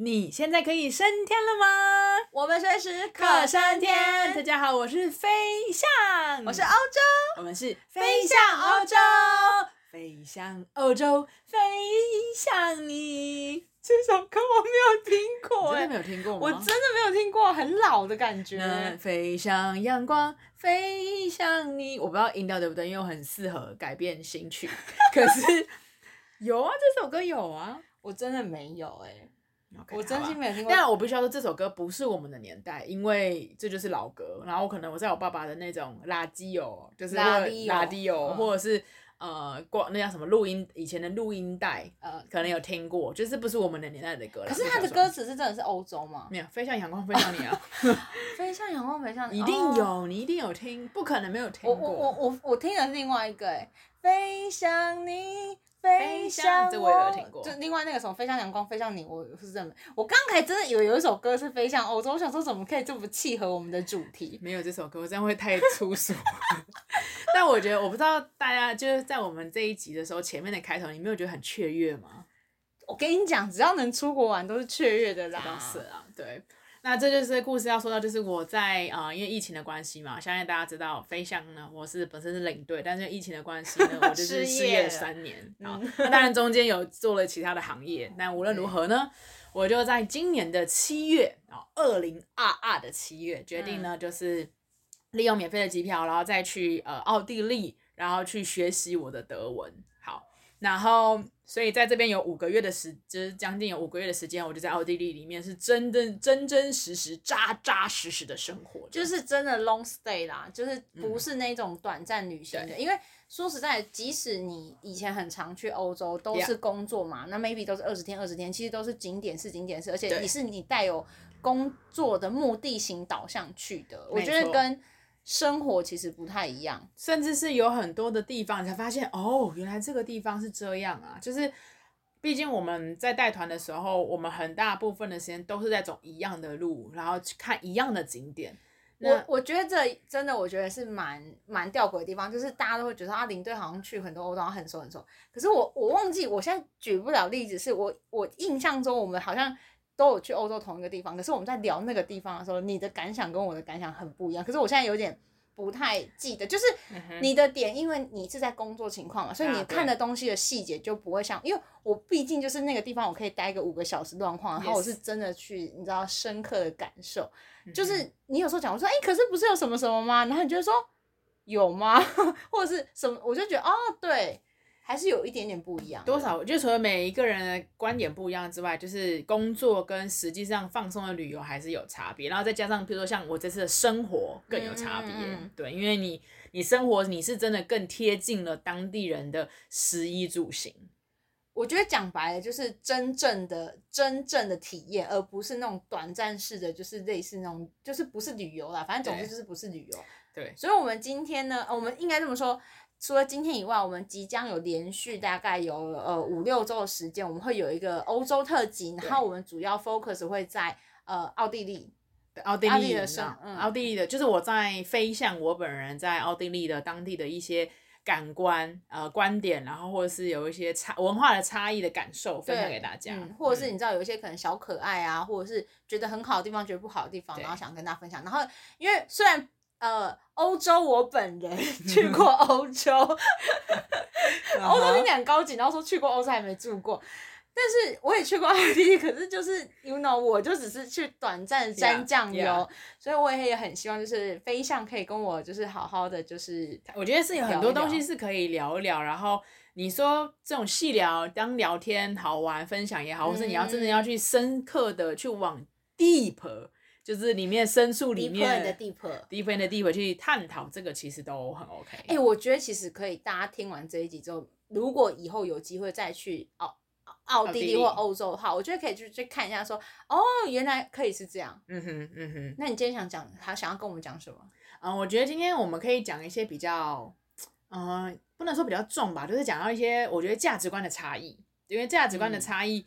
你现在可以升天了吗？我们随时可升天。大家好，我是飞象，我是欧洲，我们是飞向欧洲，飞向欧洲，飞向你。这首歌我没有听过，真的没有听过吗？我真的没有听过，很老的感觉。飞向阳光，飞向你。我不知道音调对不对，因为我很适合改变新曲。可是有啊，这首歌有啊，我真的没有哎、欸。Okay, 我真心没有听过，但我必须要说这首歌不是我们的年代，因为这就是老歌。然后可能我在我爸爸的那种垃圾哦，就是垃圾哦，或者是呃，光那叫什么录音，以前的录音带，呃，可能有听过，就是不是我们的年代的歌。可是他的歌词是真的是欧洲吗？没有，飞向阳光，飞向你啊！飞向阳光，飞向你，一定有，你一定有听，不可能没有听过。我我我我听的是另外一个哎，飞向你。飞向这我也有听过，就另外那个什么飞向阳光，飞向你，我是真的，我刚才真的以为有一首歌是飞向欧洲，我想说怎么可以这么契合我们的主题？没有这首歌，我这样会太粗俗。但我觉得，我不知道大家就是在我们这一集的时候，前面的开头，你没有觉得很雀跃吗？我跟你讲，只要能出国玩，都是雀跃的啦。是啊，对。那这就是故事要说到，就是我在啊、呃，因为疫情的关系嘛，相信大家知道，飞象呢，我是本身是领队，但是疫情的关系呢，我就是失业了三年啊。那当然中间有做了其他的行业，但无论如何呢，我就在今年的七月啊，二零二二的七月决定呢，就是利用免费的机票，然后再去呃奥地利，然后去学习我的德文。好，然后。所以在这边有五个月的时，就是将近有五个月的时间，我就在奥地利里面是真的真真实实、扎扎实实的生活，就是真的 long stay 啦，就是不是那种短暂旅行的。嗯、因为说实在，即使你以前很常去欧洲，都是工作嘛.那 maybe 都是二十天、二十天，其实都是景点式、景点式，而且你是你带有工作的目的型导向去的，我觉得跟。生活其实不太一样，甚至是有很多的地方，你才发现哦，原来这个地方是这样啊！就是，毕竟我们在带团的时候，我们很大部分的时间都是在走一样的路，然后去看一样的景点。我我觉得这真的，我觉得是蛮蛮吊诡的地方，就是大家都会觉得啊，领队好像去很多欧洲很熟很熟，可是我我忘记，我现在举不了例子，是我我印象中我们好像。都有去欧洲同一个地方，可是我们在聊那个地方的时候，你的感想跟我的感想很不一样。可是我现在有点不太记得，就是你的点，因为你是在工作情况嘛，所以你看的东西的细节就不会像，因为我毕竟就是那个地方，我可以待个五个小时乱晃，然后我是真的去，你知道深刻的感受。就是你有时候讲，我说，哎，可是不是有什么什么吗？然后你就说有吗？或者是什么？我就觉得，哦，对。还是有一点点不一样，多少？就除了每一个人的观点不一样之外，就是工作跟实际上放松的旅游还是有差别。然后再加上，比如说像我这次的生活更有差别，嗯嗯嗯对，因为你你生活你是真的更贴近了当地人的食衣住行。我觉得讲白了就是真正的真正的体验，而不是那种短暂式的，就是类似那种，就是不是旅游啦，反正总之就是不是旅游。对，所以我们今天呢，我们应该这么说。除了今天以外，我们即将有连续大概有呃五六周的时间，我们会有一个欧洲特辑，然后我们主要 focus 会在呃奥地利，奥地利的生，嗯，奥地利的，就是我在飞向我本人在奥地利的当地的一些感官呃观点，然后或者是有一些差文化的差异的感受分享给大家，嗯，或者是你知道有一些可能小可爱啊，或者是觉得很好的地方，觉得不好的地方，然后想跟大家分享，然后因为虽然。呃，欧洲我本人 去过欧洲，欧洲听起来很高级，然后说去过欧洲还没住过，但是我也去过 奥地利，可是就是 you know，我就只是去短暂沾酱油，yeah, yeah. 所以我也也很希望就是飞象可以跟我就是好好的就是，我觉得是有很多东西是可以聊一聊，然后你说这种细聊当聊天好玩分享也好，嗯、或是你要真的要去深刻的去往 deep。就是里面深处里面的 deep，deep 的 deep 去探讨这个其实都很 OK。哎、欸，我觉得其实可以，大家听完这一集之后，如果以后有机会再去澳奥地利或欧洲的话，我觉得可以去去看一下说，说哦，原来可以是这样。嗯哼，嗯哼。那你今天想讲，他想要跟我们讲什么？嗯，我觉得今天我们可以讲一些比较，嗯、呃，不能说比较重吧，就是讲到一些我觉得价值观的差异，因为价值观的差异。嗯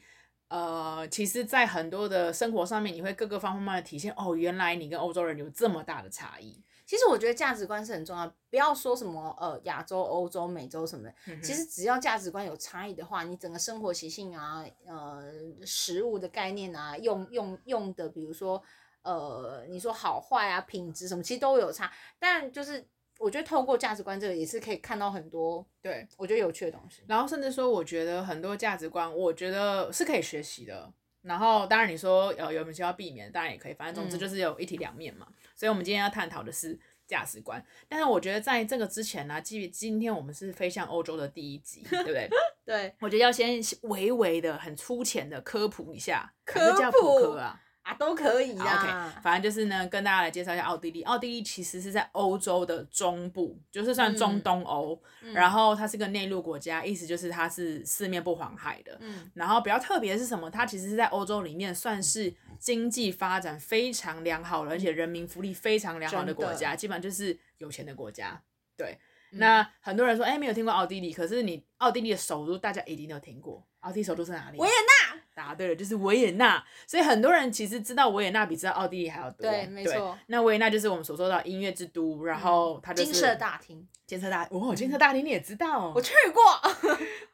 呃，其实，在很多的生活上面，你会各个方方面面的体现。哦，原来你跟欧洲人有这么大的差异。其实我觉得价值观是很重要，不要说什么呃亚洲、欧洲、美洲什么的，嗯、其实只要价值观有差异的话，你整个生活习性啊，呃，食物的概念啊，用用用的，比如说呃，你说好坏啊，品质什么，其实都有差。但就是我觉得透过价值观这个也是可以看到很多对我觉得有趣的东西。然后甚至说，我觉得很多价值观，我觉得是可以学习的。然后当然你说呃有没有需要避免，当然也可以，反正总之就是有一体两面嘛。嗯所以，我们今天要探讨的是价值观。但是，我觉得在这个之前呢、啊，基于今天我们是飞向欧洲的第一集，对不对？对。我觉得要先微微的、很粗浅的科普一下，科普啊。啊，都可以啊。OK，反正就是呢，跟大家来介绍一下奥地利。奥地利其实是在欧洲的中部，就是算中东欧。嗯、然后它是个内陆国家，意思就是它是四面不环海的。嗯。然后比较特别的是什么？它其实是在欧洲里面算是经济发展非常良好的，而且人民福利非常良好的国家，基本上就是有钱的国家。对。嗯、那很多人说，哎，没有听过奥地利，可是你奥地利的首都大家一定都听过。奥地利首都是哪里？维也纳。答对了，就是维也纳。所以很多人其实知道维也纳比知道奥地利还要多。对，没错。那维也纳就是我们所说的音乐之都，然后它就是金色大厅。金色大哦，金色大厅你也知道？我去过。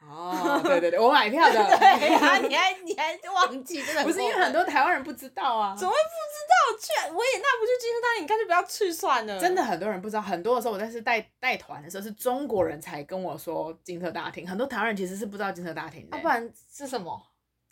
哦，对对对，我买票的。对啊，你还你还忘记？真的不是因为很多台湾人不知道啊。怎么会不知道？去维也纳不去金色大厅，你干脆不要去算了。真的很多人不知道，很多的时候我在是带带团的时候，是中国人才跟我说金色大厅，很多台湾人其实是不知道金色大厅的。不然是什么？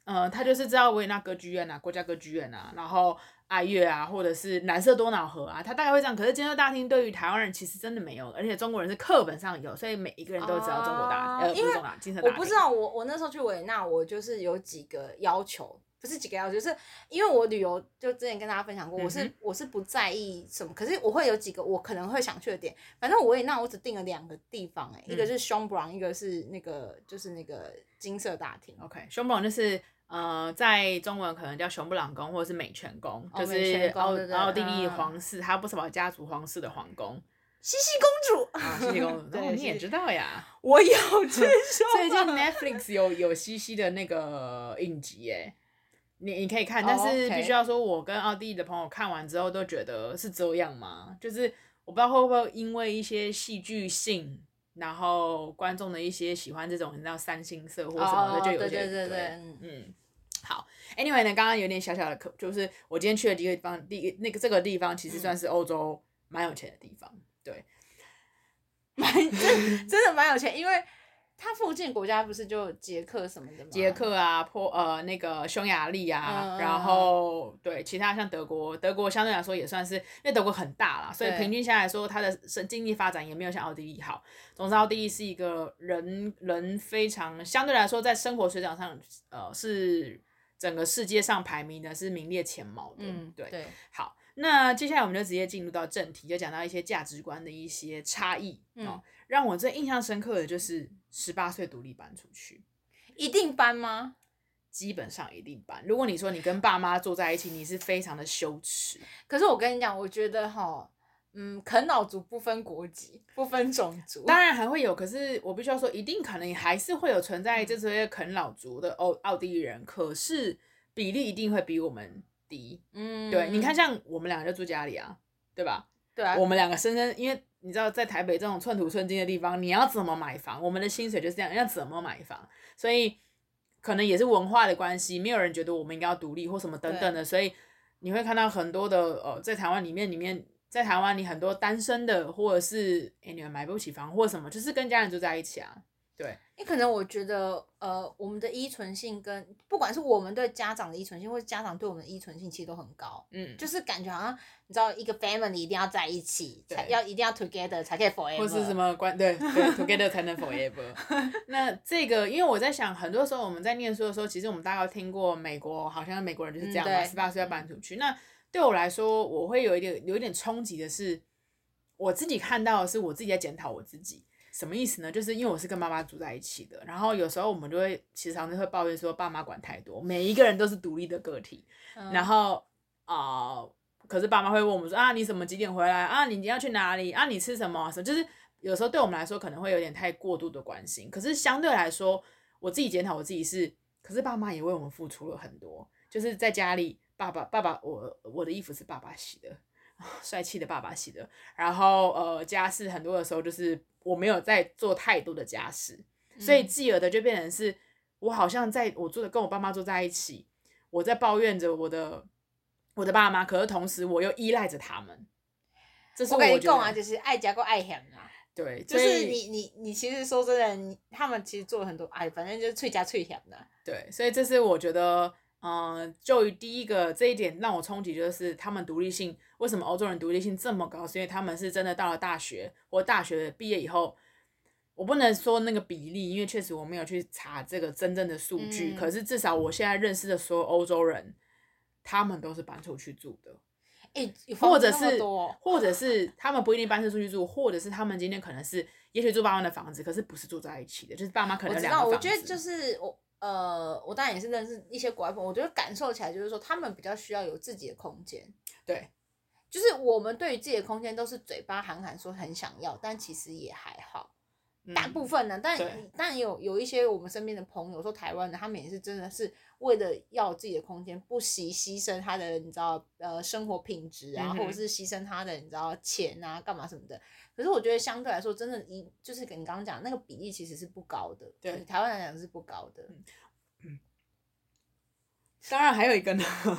呃，他就是知道维也纳歌剧院啊，国家歌剧院啊，然后爱乐啊，或者是蓝色多瑙河啊，他大概会这样。可是金色大厅对于台湾人其实真的没有，而且中国人是课本上有，所以每一个人都知道中国大，呃，不是中国金色大厅。我不知道，我我那时候去维也纳，我就是有几个要求，不是几个要求，就是因为我旅游就之前跟大家分享过，我是我是不在意什么，可是我会有几个我可能会想去的点。反正维也纳我只定了两个地方，欸，哎，一个是 Schönbrunn，一个是那个就是那个金色大厅。OK，Schönbrunn 就是。呃，在中文可能叫熊布朗宫或者是美泉宫，哦、就是奥奥地利皇室，还有不少家族皇室的皇宫。茜茜公主，啊，茜茜公主，对，你也知道呀。我有 听说。最近 Netflix 有有茜茜的那个影集耶，你你可以看，但是必须要说，我跟奥地利的朋友看完之后都觉得是这样吗？就是我不知道会不会因为一些戏剧性。然后观众的一些喜欢这种你知道三星色或什么的，就有些对对对，嗯，好，Anyway 呢，刚刚有点小小的可，就是我今天去的一个地方，第一那个这个地方其实算是欧洲蛮有钱的地方，对，蛮真真的蛮有钱，因为。它附近国家不是就捷克什么的吗？捷克啊，波呃那个匈牙利啊，嗯、然后对其他像德国，德国相对来说也算是，因为德国很大啦，所以平均下来说，它的经济发展也没有像奥地利好。总之，奥地利是一个人人非常相对来说在生活水准上，呃，是整个世界上排名的是名列前茅的。嗯，对。对好，那接下来我们就直接进入到正题，就讲到一些价值观的一些差异。嗯。哦让我最印象深刻的就是十八岁独立搬出去，一定搬吗？基本上一定搬。如果你说你跟爸妈住在一起，你是非常的羞耻。可是我跟你讲，我觉得哈，嗯，啃老族不分国籍，不分种族，当然还会有。可是我必须要说，一定可能还是会有存在这些啃老族的奥奥地利人，可是比例一定会比我们低。嗯，对，你看，像我们两个就住家里啊，对吧？对啊，我们两个深深因为。你知道在台北这种寸土寸金的地方，你要怎么买房？我们的薪水就是这样，要怎么买房？所以可能也是文化的关系，没有人觉得我们应该要独立或什么等等的。所以你会看到很多的呃，在台湾里面里面，在台湾你很多单身的，或者是哎你们买不起房或什么，就是跟家人住在一起啊。对，你可能我觉得，呃，我们的依存性跟不管是我们对家长的依存性，或者家长对我们的依存性，其实都很高。嗯，就是感觉好像你知道，一个 family 一定要在一起，才要一定要 together 才可以 forever，或是什么关对对 together 才能 forever。那这个，因为我在想，很多时候我们在念书的时候，其实我们大概听过美国，好像美国人就是这样嘛，十八岁要搬出去。那对我来说，我会有一点有一点冲击的是，我自己看到的是我自己在检讨我自己。什么意思呢？就是因为我是跟妈妈住在一起的，然后有时候我们就会时常就会抱怨说爸妈管太多，每一个人都是独立的个体，嗯、然后啊、呃，可是爸妈会问我们说啊，你什么几点回来啊？你要去哪里啊？你吃什么？什么就是有时候对我们来说可能会有点太过度的关心，可是相对来说，我自己检讨我自己是，可是爸妈也为我们付出了很多，就是在家里，爸爸爸爸我我的衣服是爸爸洗的。帅气的爸爸洗的，然后呃家事很多的时候就是我没有在做太多的家事，所以继而的就变成是我好像在我住的跟我爸妈住在一起，我在抱怨着我的我的爸妈，可是同时我又依赖着他们。这是我，我跟你讲啊，就是爱家够爱嫌啊。对，就是你你你其实说真的，你他们其实做了很多哎，反正就是脆家脆嫌的。对，所以这是我觉得。嗯、呃，就第一个这一点让我冲击，就是他们独立性为什么欧洲人独立性这么高？是因为他们是真的到了大学或大学毕业以后，我不能说那个比例，因为确实我没有去查这个真正的数据。嗯、可是至少我现在认识的所有欧洲人，他们都是搬出去住的。欸、或者是或者是他们不一定搬出去住，或者是他们今天可能是也许住爸妈的房子，可是不是住在一起的，就是爸妈可能两个房子。我知道，我觉得就是我。呃，我当然也是认识一些国外朋友，我觉得感受起来就是说，他们比较需要有自己的空间。对，就是我们对于自己的空间都是嘴巴喊喊说很想要，但其实也还好。大部分呢，嗯、但但有有一些我们身边的朋友说台湾的，他们也是真的是为了要自己的空间，不惜牺牲他的你知道呃生活品质啊，嗯、或者是牺牲他的你知道钱啊干嘛什么的。可是我觉得相对来说，真的，一就是跟你刚刚讲那个比例其实是不高的，对台湾来讲是不高的。当然还有一个呢，就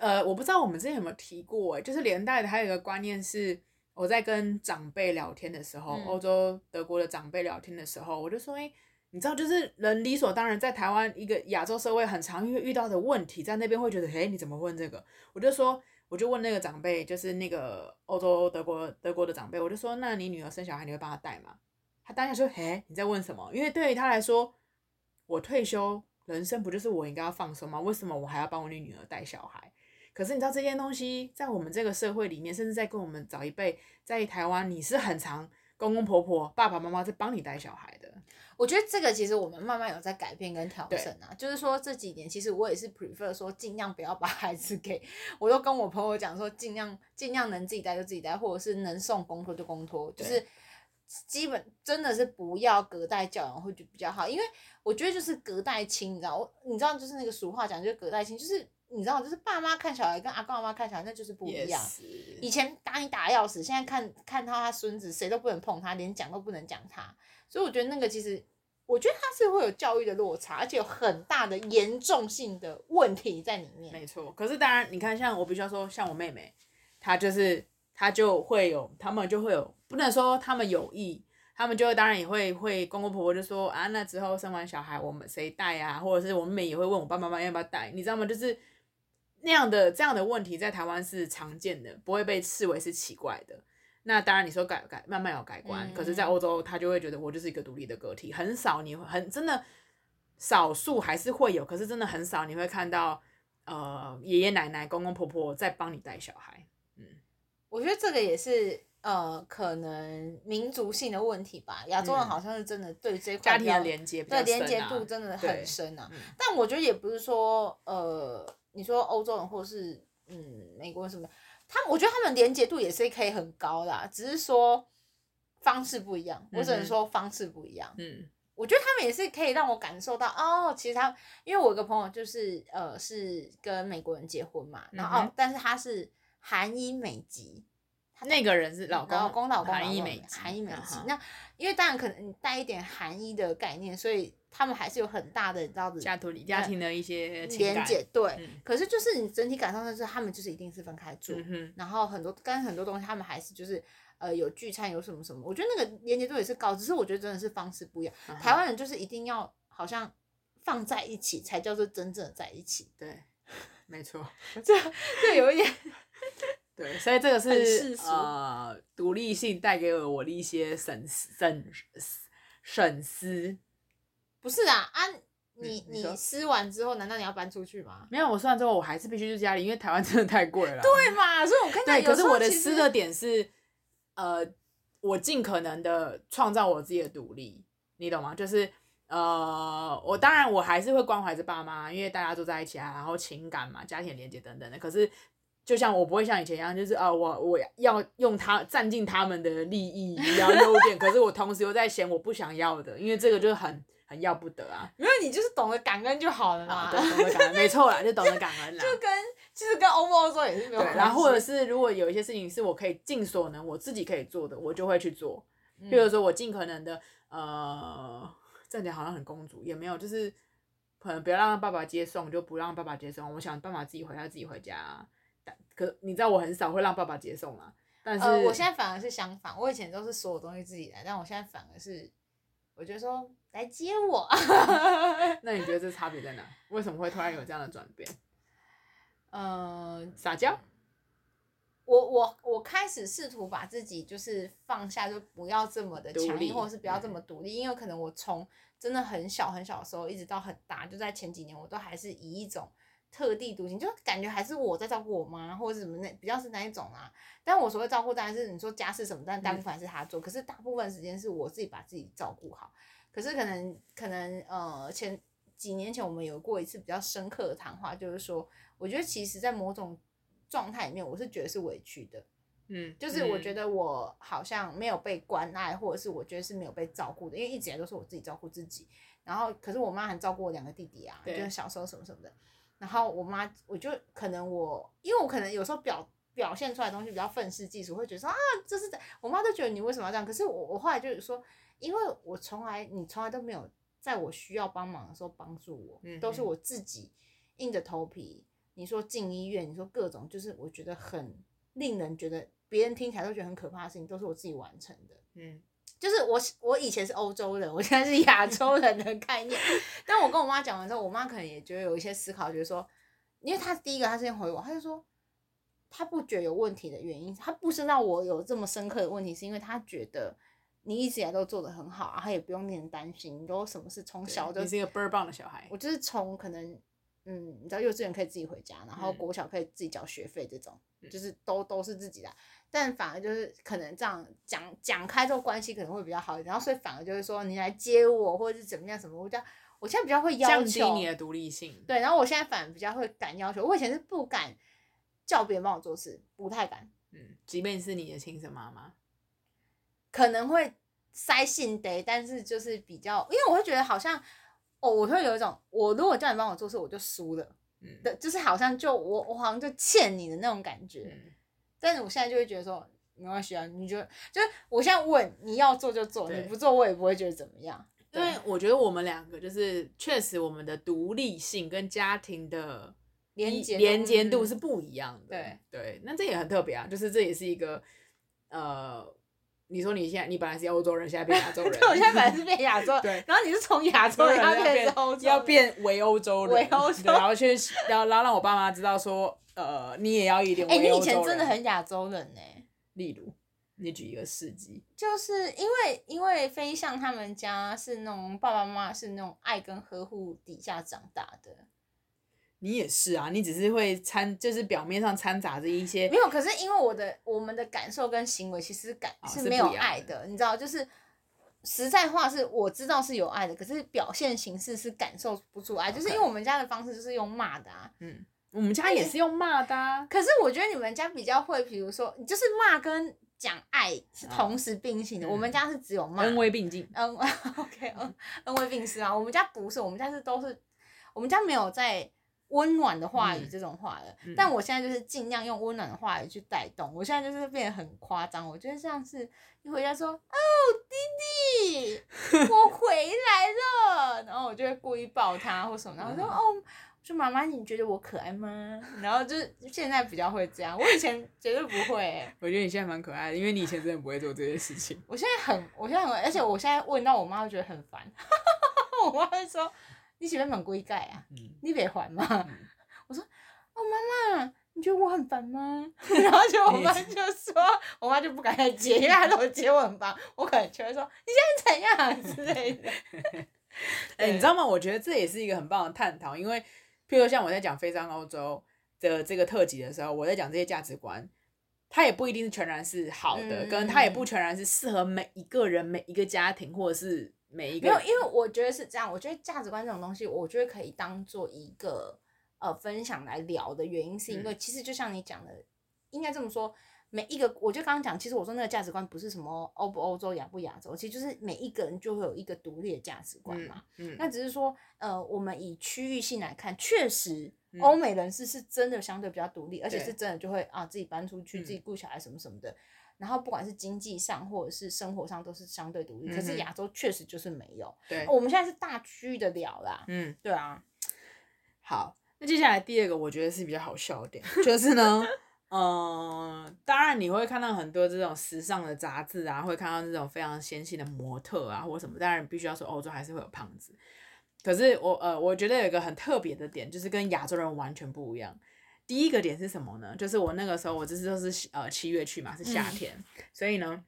呃，我不知道我们之前有没有提过，就是连带的还有一个观念是，我在跟长辈聊天的时候，欧、嗯、洲德国的长辈聊天的时候，我就说，哎，你知道，就是人理所当然在台湾一个亚洲社会很常遇遇到的问题，在那边会觉得，哎，你怎么问这个？我就说。我就问那个长辈，就是那个欧洲德国德国的长辈，我就说：“那你女儿生小孩，你会帮她带吗？”他当下说：“嘿，你在问什么？”因为对于他来说，我退休人生不就是我应该要放松吗？为什么我还要帮我女女儿带小孩？可是你知道这件东西在我们这个社会里面，甚至在跟我们早一辈在台湾，你是很常公公婆婆、爸爸妈妈在帮你带小孩的。我觉得这个其实我们慢慢有在改变跟调整啊，就是说这几年其实我也是 prefer 说尽量不要把孩子给，我都跟我朋友讲说尽量尽量能自己带就自己带，或者是能送公托就公托，就是基本真的是不要隔代教养会就比较好，因为我觉得就是隔代亲，你知道我你知道就是那个俗话讲就是隔代亲，就是你知道就是爸妈看小孩跟阿公阿妈看小孩那就是不一样.以前打你打要死，现在看看到他孙子谁都不能碰他，连讲都不能讲他。所以我觉得那个其实，我觉得他是会有教育的落差，而且有很大的严重性的问题在里面。没错，可是当然，你看，像我比较说，像我妹妹，她就是她就会有，他们就会有，不能说他们有意，他们就会当然也会会公公婆婆就说啊，那之后生完小孩我们谁带啊？或者是我妹妹也会问我爸爸妈妈要不要带，你知道吗？就是那样的这样的问题在台湾是常见的，不会被视为是奇怪的。那当然，你说改改慢慢有改观，嗯、可是，在欧洲他就会觉得我就是一个独立的个体，很少你会很真的少数还是会有，可是真的很少你会看到呃爷爷奶奶公公婆婆在帮你带小孩。嗯，我觉得这个也是呃可能民族性的问题吧，亚洲人好像是真的对这块、嗯、家庭的连接、啊、对连接度真的很深啊。嗯、但我觉得也不是说呃你说欧洲人或是嗯美国人什么的。他们我觉得他们连接度也是可以很高的，只是说方式不一样。我只能说方式不一样。嗯，我觉得他们也是可以让我感受到哦，其实他因为我有个朋友就是呃是跟美国人结婚嘛，然后、但是他是韩裔美籍，那个人是老公老公老公韩裔美籍韩裔美籍。那因为当然可能带一点韩裔的概念，所以。他们还是有很大的，你知道的家庭家庭的一些连接，对。嗯、可是就是你整体感受就是，他们就是一定是分开住，嗯、然后很多跟很多东西，他们还是就是呃有聚餐有什么什么，我觉得那个连接度也是高，只是我觉得真的是方式不一样。嗯、台湾人就是一定要好像放在一起才叫做真正的在一起，对，没错，这这有一点，对，所以这个是呃独立性带给了我的一些省省省思。不是啊，啊，你你撕完之后，难道你要搬出去吗？没有，我撕完之后，我还是必须住家里，因为台湾真的太贵了。对嘛，所以我看到有可是我的撕的点是，呃，我尽可能的创造我自己的独立，你懂吗？就是呃，我当然我还是会关怀着爸妈，因为大家都在一起啊，然后情感嘛，家庭连接等等的。可是就像我不会像以前一样，就是啊、呃，我我要用他占尽他们的利益，要优点，可是我同时又在嫌我不想要的，因为这个就是很。很要不得啊！没有，你就是懂得感恩就好了嘛。懂得感恩，没错啦，就懂得感恩啦。就跟其实跟欧不欧洲也是没有关系。然后或者是如果有一些事情是我可以尽所能，我自己可以做的，我就会去做。比如说我尽可能的，呃，这样讲好像很公主，也没有，就是可能不要让爸爸接送，就不让爸爸接送。我想办法自己回家，自己回家。但可你知道我很少会让爸爸接送啊。但是、呃、我现在反而是相反，我以前都是所有东西自己来，但我现在反而是，我觉得说来接我。那你觉得这差别在哪？为什么会突然有这样的转变？呃，撒娇。我我我开始试图把自己就是放下，就不要这么的强硬，或者是不要这么独立，嗯、因为可能我从真的很小很小的时候，一直到很大，就在前几年，我都还是以一种。特立独行，就感觉还是我在照顾我妈，或者什么那比较是那一种啊？但我所谓照顾当然是你说家事什么，但大部分还是他做。嗯、可是大部分时间是我自己把自己照顾好。可是可能可能呃前几年前我们有过一次比较深刻的谈话，就是说我觉得其实，在某种状态里面，我是觉得是委屈的。嗯，就是我觉得我好像没有被关爱，或者是我觉得是没有被照顾的，因为一直以来都是我自己照顾自己。然后可是我妈还照顾我两个弟弟啊，就是小时候什么什么的。然后我妈，我就可能我，因为我可能有时候表表现出来的东西比较愤世嫉俗，会觉得说啊，这是我妈都觉得你为什么要这样？可是我我后来就是说，因为我从来你从来都没有在我需要帮忙的时候帮助我，嗯、都是我自己硬着头皮。你说进医院，你说各种，就是我觉得很令人觉得别人听起来都觉得很可怕的事情，都是我自己完成的。嗯。就是我，我以前是欧洲人，我现在是亚 洲人的概念。但我跟我妈讲完之后，我妈可能也觉得有一些思考，觉得说，因为她第一个，她先回我，她就说，她不觉得有问题的原因，她不知道我有这么深刻的问题，是因为她觉得你一直以来都做的很好，她也不用令人担心，你都什么事从小就，你是一个倍儿棒的小孩。我就是从可能，嗯，你知道幼稚园可以自己回家，然后国小可以自己缴学费，这种、嗯、就是都都是自己的。但反而就是可能这样讲讲开之后关系可能会比较好一点，然后所以反而就是说你来接我或者是怎么样什么，我讲我现在比较会要求降低你的独立性，对，然后我现在反而比较会敢要求，我以前是不敢叫别人帮我做事，不太敢，嗯，即便是你的亲生妈妈，可能会塞性得，但是就是比较，因为我会觉得好像哦，我会有一种我如果叫你帮我做事，我就输了，嗯，的，就是好像就我我好像就欠你的那种感觉。嗯但是我现在就会觉得说没关系啊，你就就是我现在问你要做就做，你不做我也不会觉得怎么样。因为我觉得我们两个就是确实我们的独立性跟家庭的连接连接度是不一样的。对对，那这也很特别啊，就是这也是一个呃，你说你现在你本来是欧洲人，现在变亚洲人，对，我现在本来是变亚洲然后你是从亚洲人要变欧洲，要变为欧洲人，为欧洲，然后去要然后让我爸妈知道说。呃，你也要一点。哎、欸，你以前真的很亚洲人呢。例如，你举一个事迹。就是因为因为飞象他们家是那种爸爸妈妈是那种爱跟呵护底下长大的。你也是啊，你只是会掺，就是表面上掺杂着一些。没有，可是因为我的我们的感受跟行为其实感是没有爱的，你知道，就是实在话是我知道是有爱的，可是表现形式是感受不出爱，Okay. 就是因为我们家的方式就是用骂的啊，嗯。我们家也是用骂的，啊，可是我觉得你们家比较会，比如说，就是骂跟讲爱是同时并行的。哦、我们家是只有骂，恩威并进。嗯，OK，恩恩威并施啊。我们家不是，我们家是都是，我们家没有在温暖的话语这种话的。嗯、但我现在就是尽量用温暖的话语去带动。我现在就是变得很夸张，我觉得像是一回家说，哦，弟弟，我回来了，然后我就会故意抱他或什么，然后说，哦。说妈妈，你觉得我可爱吗？然后就是现在比较会这样，我以前绝对不会、欸。我觉得你现在蛮可爱的，因为你以前真的不会做这些事情。我现在很，我现在很，而且我现在问到我妈，会觉得很烦。我妈会说：“你喜欢蛮龟盖啊，嗯、你别还嘛。嗯”我说：“哦，妈妈，你觉得我很烦吗？” 然后就我妈就说：“我妈就不敢再接，因为她都接我很烦，我可能就会说你现在怎样之类的。”哎、欸，你知道吗？我觉得这也是一个很棒的探讨，因为。譬如像我在讲飞上欧洲的这个特辑的时候，我在讲这些价值观，它也不一定是全然是好的，跟、嗯、它也不全然是适合每一个人、每一个家庭或者是每一个。没有，因为我觉得是这样。我觉得价值观这种东西，我觉得可以当做一个呃分享来聊的原因，是因为其实就像你讲的，嗯、应该这么说。每一个，我就刚刚讲，其实我说那个价值观不是什么欧不欧洲、亚不亚洲，其实就是每一个人就会有一个独立的价值观嘛。嗯，嗯，那只是说，呃，我们以区域性来看，确实欧美人士是真的相对比较独立，而且是真的就会啊自己搬出去，自己顾小孩什么什么的。然后不管是经济上或者是生活上都是相对独立，可是亚洲确实就是没有。对，我们现在是大区域的了啦。嗯，对啊。好，那接下来第二个我觉得是比较好笑一点，就 是呢。嗯、呃，当然你会看到很多这种时尚的杂志啊，会看到这种非常纤细的模特啊，或什么。当然必须要说，欧洲还是会有胖子。可是我呃，我觉得有一个很特别的点，就是跟亚洲人完全不一样。第一个点是什么呢？就是我那个时候，我这次都是呃七月去嘛，是夏天，嗯、所以呢，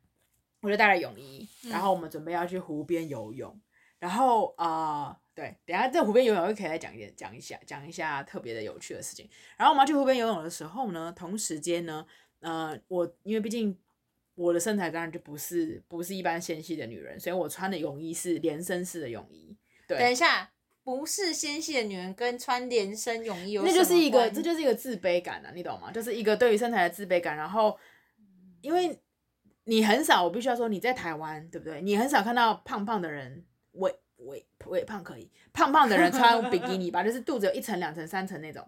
我就带了泳衣，然后我们准备要去湖边游泳，嗯、然后啊。呃对，等下在湖边游泳，又可以再讲一点，讲一下，讲一下特别的有趣的事情。然后我们要去湖边游泳的时候呢，同时间呢，呃，我因为毕竟我的身材当然就不是不是一般纤细的女人，所以我穿的泳衣是连身式的泳衣。对，等一下，不是纤细的女人跟穿连身泳衣有什么？那就是一个，这就是一个自卑感啊，你懂吗？就是一个对于身材的自卑感。然后，因为你很少，我必须要说，你在台湾，对不对？你很少看到胖胖的人，我。微微胖可以，胖胖的人穿 比基尼吧，就是肚子有一层、两层、三层那种，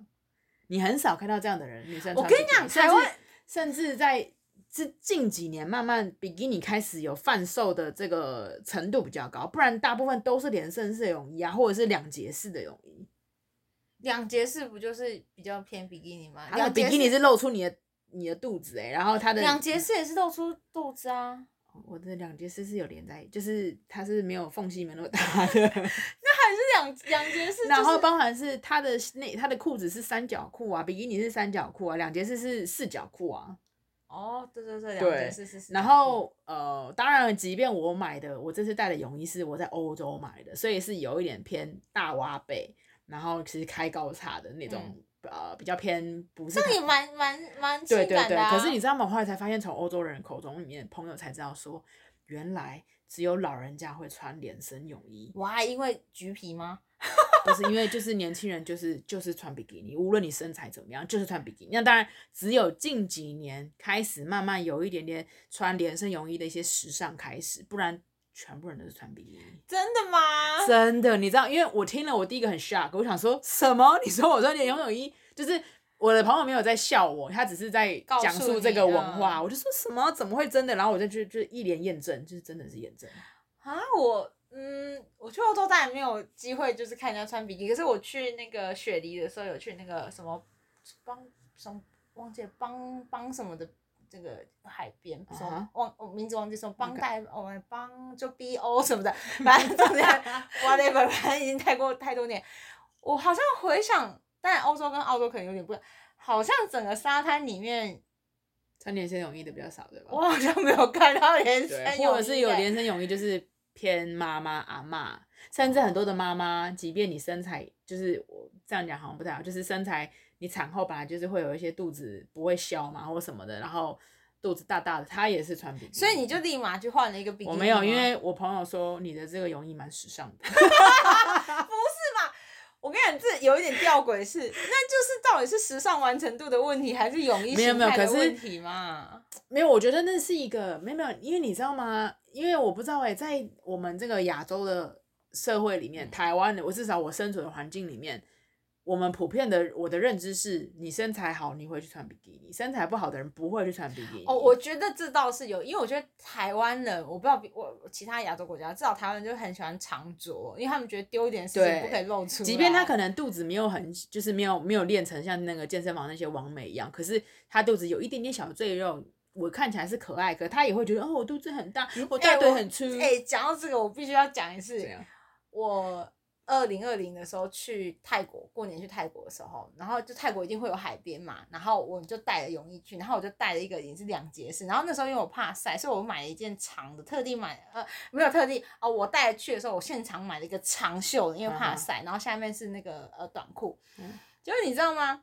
你很少看到这样的人。女生我跟你讲，台湾甚至在这近几年，慢慢比基尼开始有贩售的这个程度比较高，不然大部分都是连身式的泳衣啊，或者是两节式的泳衣。两节式不就是比较偏比基尼吗？它的比基尼是露出你的你的肚子哎、欸，然后它的两节式也是露出肚子啊。我的两节式是有连在，就是它是没有缝隙没那么大的，那还是两两节式。然后包含是它的内，它的裤子是三角裤啊，比基尼是三角裤啊，两节式是四角裤啊。哦，对对对，两节式是。然后呃，当然，即便我买的，我这次带的泳衣是我在欧洲买的，所以是有一点偏大挖背，然后其实开高叉的那种。嗯呃，比较偏不是，那你蛮蛮蛮对对对，可是你知道吗？后来才发现，从欧洲人口中里面朋友才知道说，原来只有老人家会穿连身泳衣。哇，因为橘皮吗？不是，因为就是年轻人就是就是穿比基尼，无论你身材怎么样，就是穿比基尼。那当然，只有近几年开始慢慢有一点点穿连身泳衣的一些时尚开始，不然。全部人都是穿比基尼，真的吗？真的，你知道，因为我听了，我第一个很 shock，我想说什么？你说我穿连身泳衣，就是我的朋友没有在笑我，他只是在讲述这个文化。我就说什么？怎么会真的？然后我就就就一连验证，就是真的是验证啊！我嗯，我去欧洲当然没有机会，就是看人家穿比基尼。可是我去那个雪梨的时候，有去那个什么邦什么忘记邦邦什么的。这个海边，什么忘我名字忘记什么邦代，我们邦就 B O 什么的，反正中间 whatever，反正已经太过太多年。我好像回想，但欧洲跟澳洲可能有点不一样，好像整个沙滩里面穿连身泳衣的比较少，对吧？我好像没有看到连身泳衣，或者是有连身泳衣，就是偏妈妈阿妈，甚至很多的妈妈，即便你身材就是我这样讲好像不太好，就是身材。你产后本来就是会有一些肚子不会消嘛，或什么的，然后肚子大大的，她也是穿比基尼，所以你就立马去换了一个比基尼。我没有，因为我朋友说你的这个泳衣蛮时尚的。不是嘛？我跟你讲，这有一点吊诡是，那就是到底是时尚完成度的问题，还是泳衣形态的问题嘛？没有，我觉得那是一个没有没有，因为你知道吗？因为我不知道哎、欸，在我们这个亚洲的社会里面，台湾的，我至少我生存的环境里面。我们普遍的我的认知是，你身材好，你会去穿比基尼；身材不好的人不会去穿比基尼。哦，我觉得这倒是有，因为我觉得台湾人，我不知道我其他亚洲国家，至少台湾人就很喜欢长着，因为他们觉得丢一点事情不可以露出。即便他可能肚子没有很，就是没有没有练成像那个健身房那些王美一样，可是他肚子有一点点小赘肉，我看起来是可爱，可他也会觉得哦，我肚子很大，我大腿很粗。哎、欸，讲、欸、到这个，我必须要讲一次，我。二零二零的时候去泰国过年，去泰国的时候，然后就泰国一定会有海边嘛，然后我就带了泳衣去，然后我就带了一个也是两节式，然后那时候因为我怕晒，所以我买了一件长的，特地买呃没有特地哦，我带去的时候我现场买了一个长袖的，因为怕晒，然后下面是那个呃短裤，就是你知道吗？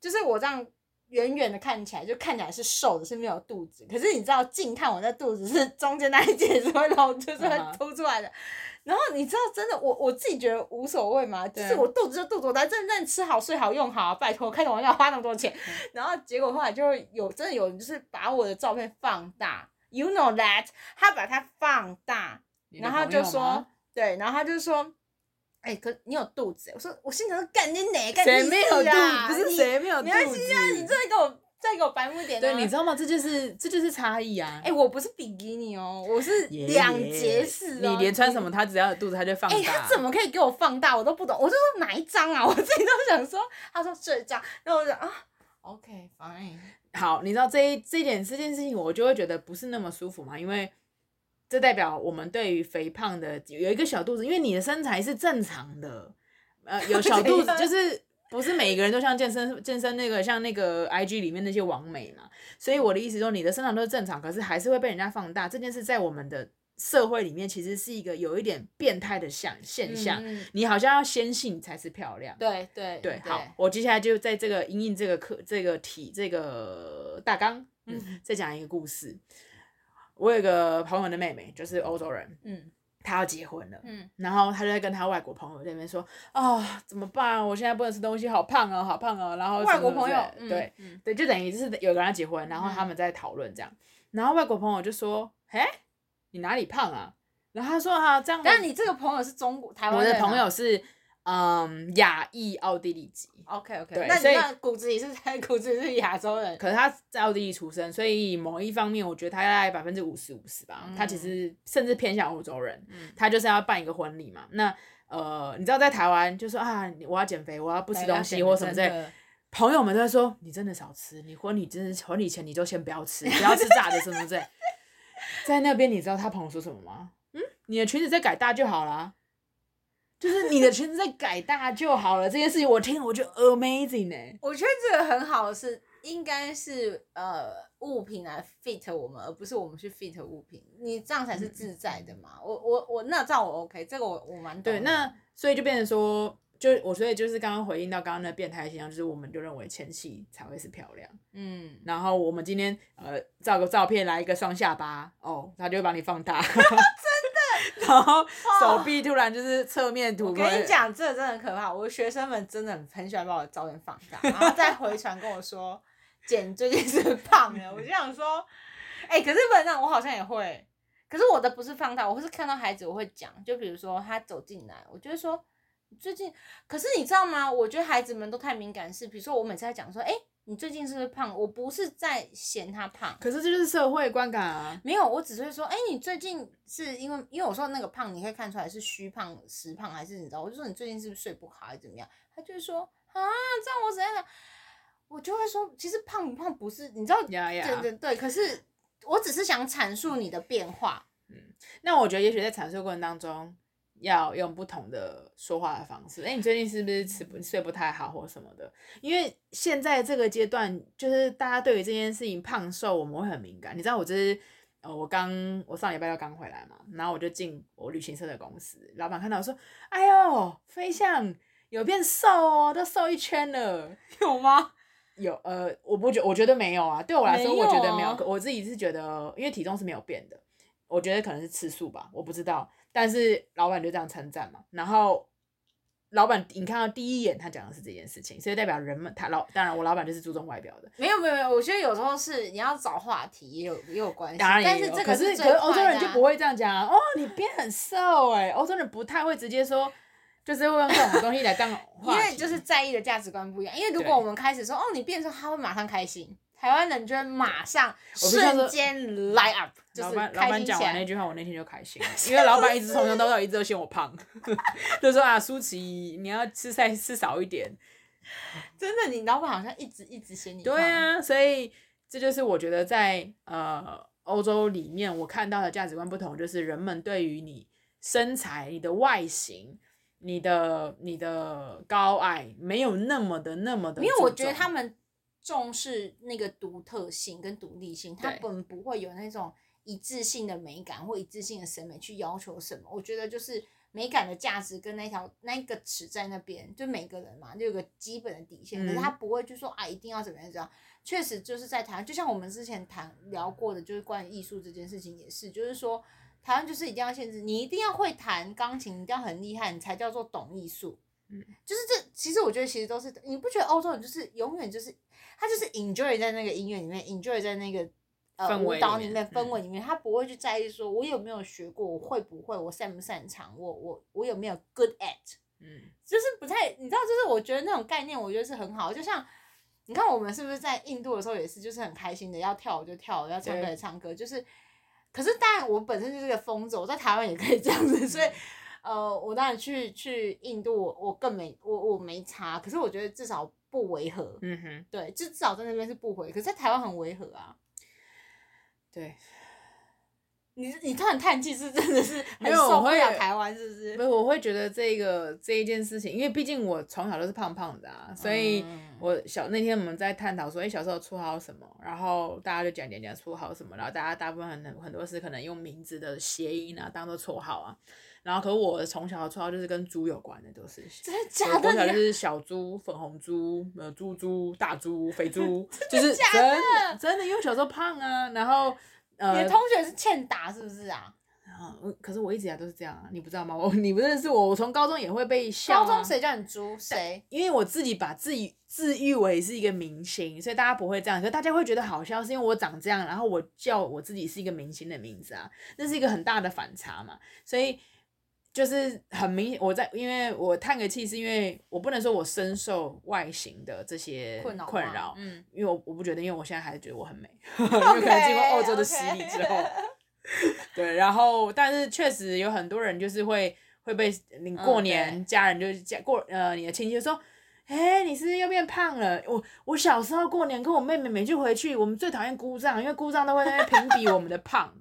就是我这样远远的看起来就看起来是瘦的，是没有肚子，可是你知道近看我那肚子是中间那一节是会露，就是会凸出来的。然后你知道，真的，我我自己觉得无所谓嘛，就是我肚子就肚子，我来真正吃好睡好用好，拜托，开什么玩笑，花那么多钱。然后结果后来就有真的有人就是把我的照片放大，you know that，他把它放大，然后就说，对，然后他就说，哎、欸，可你有肚子？我说我心想说干你哪干谁没有肚子？不是谁没有肚子？没关系啊，你再给我再给我白目点。对，你知道吗？这就是这就是差异啊！哎、欸，我不是比基尼哦，我是两节式哦。你连穿什么，他只要有肚子，他就放大。哎、欸，他怎么可以给我放大？我都不懂。我就说哪一张啊？我自己都想说，他说这张，然后我就啊，OK fine。好，你知道这一这一点这件事情，我就会觉得不是那么舒服嘛，因为。这代表我们对于肥胖的有一个小肚子，因为你的身材是正常的，呃，有小肚子 就是不是每个人都像健身健身那个像那个 IG 里面那些网美嘛，所以我的意思说你的身材都是正常，可是还是会被人家放大，这件事在我们的社会里面其实是一个有一点变态的现现象，嗯、你好像要纤细才是漂亮，对对对，好，我接下来就在这个因应这个课这个题这个大纲，嗯，再讲一个故事。我有一个朋友的妹妹，就是欧洲人，嗯，她要结婚了，嗯，然后她就在跟她外国朋友那边说，啊、哦，怎么办？我现在不能吃东西，好胖哦，好胖哦。然后外国朋友，对，嗯、对，就等于就是有个人要结婚，然后他们在讨论这样，嗯、然后外国朋友就说，哎，你哪里胖啊？然后他说啊，这样，但是你这个朋友是中国台湾人，我的朋友是。嗯，亚裔奥地利籍。OK OK，对，那所以骨子里是在 骨子里是亚洲人，可是他在奥地利出生，所以某一方面，我觉得他大概百分之五十五十吧。嗯、他其实甚至偏向欧洲人。嗯、他就是要办一个婚礼嘛。那呃，你知道在台湾就说啊，我要减肥，我要不吃东西或什么之类的。朋友们都在说，你真的少吃，你婚礼真是婚礼前你就先不要吃，不要吃炸的什么之类。在那边，你知道他朋友说什么吗？嗯，你的裙子再改大就好了。就是你的裙子再改大就好了，这件事情我听了我觉得 amazing 呢、欸。我觉得这个很好的是，应该是呃物品来 fit 我们，而不是我们去 fit 物品。你这样才是自在的嘛。嗯、我我我那这样我 OK，这个我我蛮。对，那所以就变成说，就我所以就是刚刚回应到刚刚那变态现象，就是我们就认为前戏才会是漂亮。嗯。然后我们今天呃照个照片来一个双下巴哦，他就会把你放大。然后手臂突然就是侧面图，我跟你讲，这个真的很可怕。我的学生们真的很很喜欢把我的照片放大，然后再回传跟我说，姐最近是不是胖了？我就想说，哎、可是不能这样，我好像也会。可是我的不是放大，我是看到孩子我会讲，就比如说他走进来，我就会说，最近，可是你知道吗？我觉得孩子们都太敏感，是比如说我每次在讲说，哎、你最近是不是胖？我不是在嫌他胖，可是这就是社会观感啊。没有，我只是会说，哎、欸，你最近是因为因为我说那个胖，你可以看出来是虚胖、实胖还是你知道？我就说你最近是不是睡不好还是怎么样？他就会说啊，这样我怎样的？我就会说，其实胖不胖不是你知道，yeah, yeah. 对对对。可是我只是想阐述你的变化。嗯，那我觉得也许在阐述过程当中。要用不同的说话的方式。哎、欸，你最近是不是吃不睡不太好或什么的？因为现在这个阶段，就是大家对于这件事情胖瘦，我们会很敏感。你知道我这是呃，我刚我上礼拜要刚回来嘛，然后我就进我旅行社的公司，老板看到我说：“哎呦，飞象有变瘦哦，都瘦一圈了，有吗？”有呃，我不觉我觉得没有啊。对我来说，我觉得没有。我自己是觉得，因为体重是没有变的，我觉得可能是吃素吧，我不知道。但是老板就这样称赞嘛，然后老板你看到第一眼他讲的是这件事情，所以代表人们他老当然我老板就是注重外表的。没有没有没有，我觉得有时候是你要找话题也有也有关系。当然但是这可是可是欧洲人就不会这样讲啊，哦你变很瘦哎、欸，欧洲人不太会直接说，就是会用这种东西来当话题，因为就是在意的价值观不一样。因为如果我们开始说哦你变瘦，他会马上开心。台湾人就会马上瞬间 light up，老板老板讲完那句话，我那天就开心了，因为老板一直从头到尾一直都嫌我胖，就说啊，舒淇你要吃菜吃少一点。真的，你老板好像一直一直嫌你胖。对啊，所以这就是我觉得在呃欧洲里面我看到的价值观不同，就是人们对于你身材、你的外形、你的你的高矮没有那么的那么的，因为我觉得他们。重视那个独特性跟独立性，他本不会有那种一致性的美感或一致性的审美去要求什么。我觉得就是美感的价值跟那条那个尺在那边，就每个人嘛，就有个基本的底线。可是他不会就说啊，一定要怎么样这样。确实就是在台湾，就像我们之前谈聊过的，就是关于艺术这件事情也是，就是说台湾就是一定要限制你一定要会弹钢琴，一定要很厉害，你才叫做懂艺术。嗯，就是这其实我觉得其实都是，你不觉得欧洲人就是永远就是。他就是 enjoy 在那个音乐里面，enjoy 在那个呃舞蹈里面氛围里面，他不会去在意说我有没有学过，我会不会，我擅不擅长，我我我有没有 good at，嗯，就是不太，你知道，就是我觉得那种概念，我觉得是很好。就像你看，我们是不是在印度的时候也是，就是很开心的，要跳舞就跳舞，要唱歌就唱歌，就是。可是当然，我本身就是个疯子，我在台湾也可以这样子，所以，呃，我当然去去印度我，我更没我我没差。可是我觉得至少不违和，嗯哼，对，就至少在那边是不违。可是在台湾很违和啊，对。你你突然叹气是真的是 很受不了台湾是不是？不是，我会觉得这个这一件事情，因为毕竟我从小都是胖胖的啊，所以我小那天我们在探讨说，哎，小时候绰号什么，然后大家就讲讲讲绰号什么，然后大家大部分很很多是可能用名字的谐音啊当做绰号啊，然后可是我从小的绰号就是跟猪有关的，都是真的假的？从小就是小猪、粉红猪、呃猪猪、大猪、肥猪，就是真的真的，因为小时候胖啊，然后呃。你的同学是欠打是不是啊？啊，可是我一直以来都是这样啊，你不知道吗？我你不认识我，我从高中也会被笑啊。高中谁叫你猪？谁？因为我自己把自己自誉为是一个明星，所以大家不会这样，可是大家会觉得好笑，是因为我长这样，然后我叫我自己是一个明星的名字啊，那是一个很大的反差嘛，所以。就是很明显，我在因为我叹个气，是因为我不能说我深受外形的这些困扰，困扰，嗯，因为我我不觉得，因为我现在还是觉得我很美 因为可能经过澳洲的洗礼之后.对，然后但是确实有很多人就是会会被你过年、嗯、家人就是家过呃你的亲戚就说，哎、欸，你是不是又变胖了？我我小时候过年跟我妹妹每次回去，我们最讨厌姑丈，因为姑丈都会在那边评比我们的胖。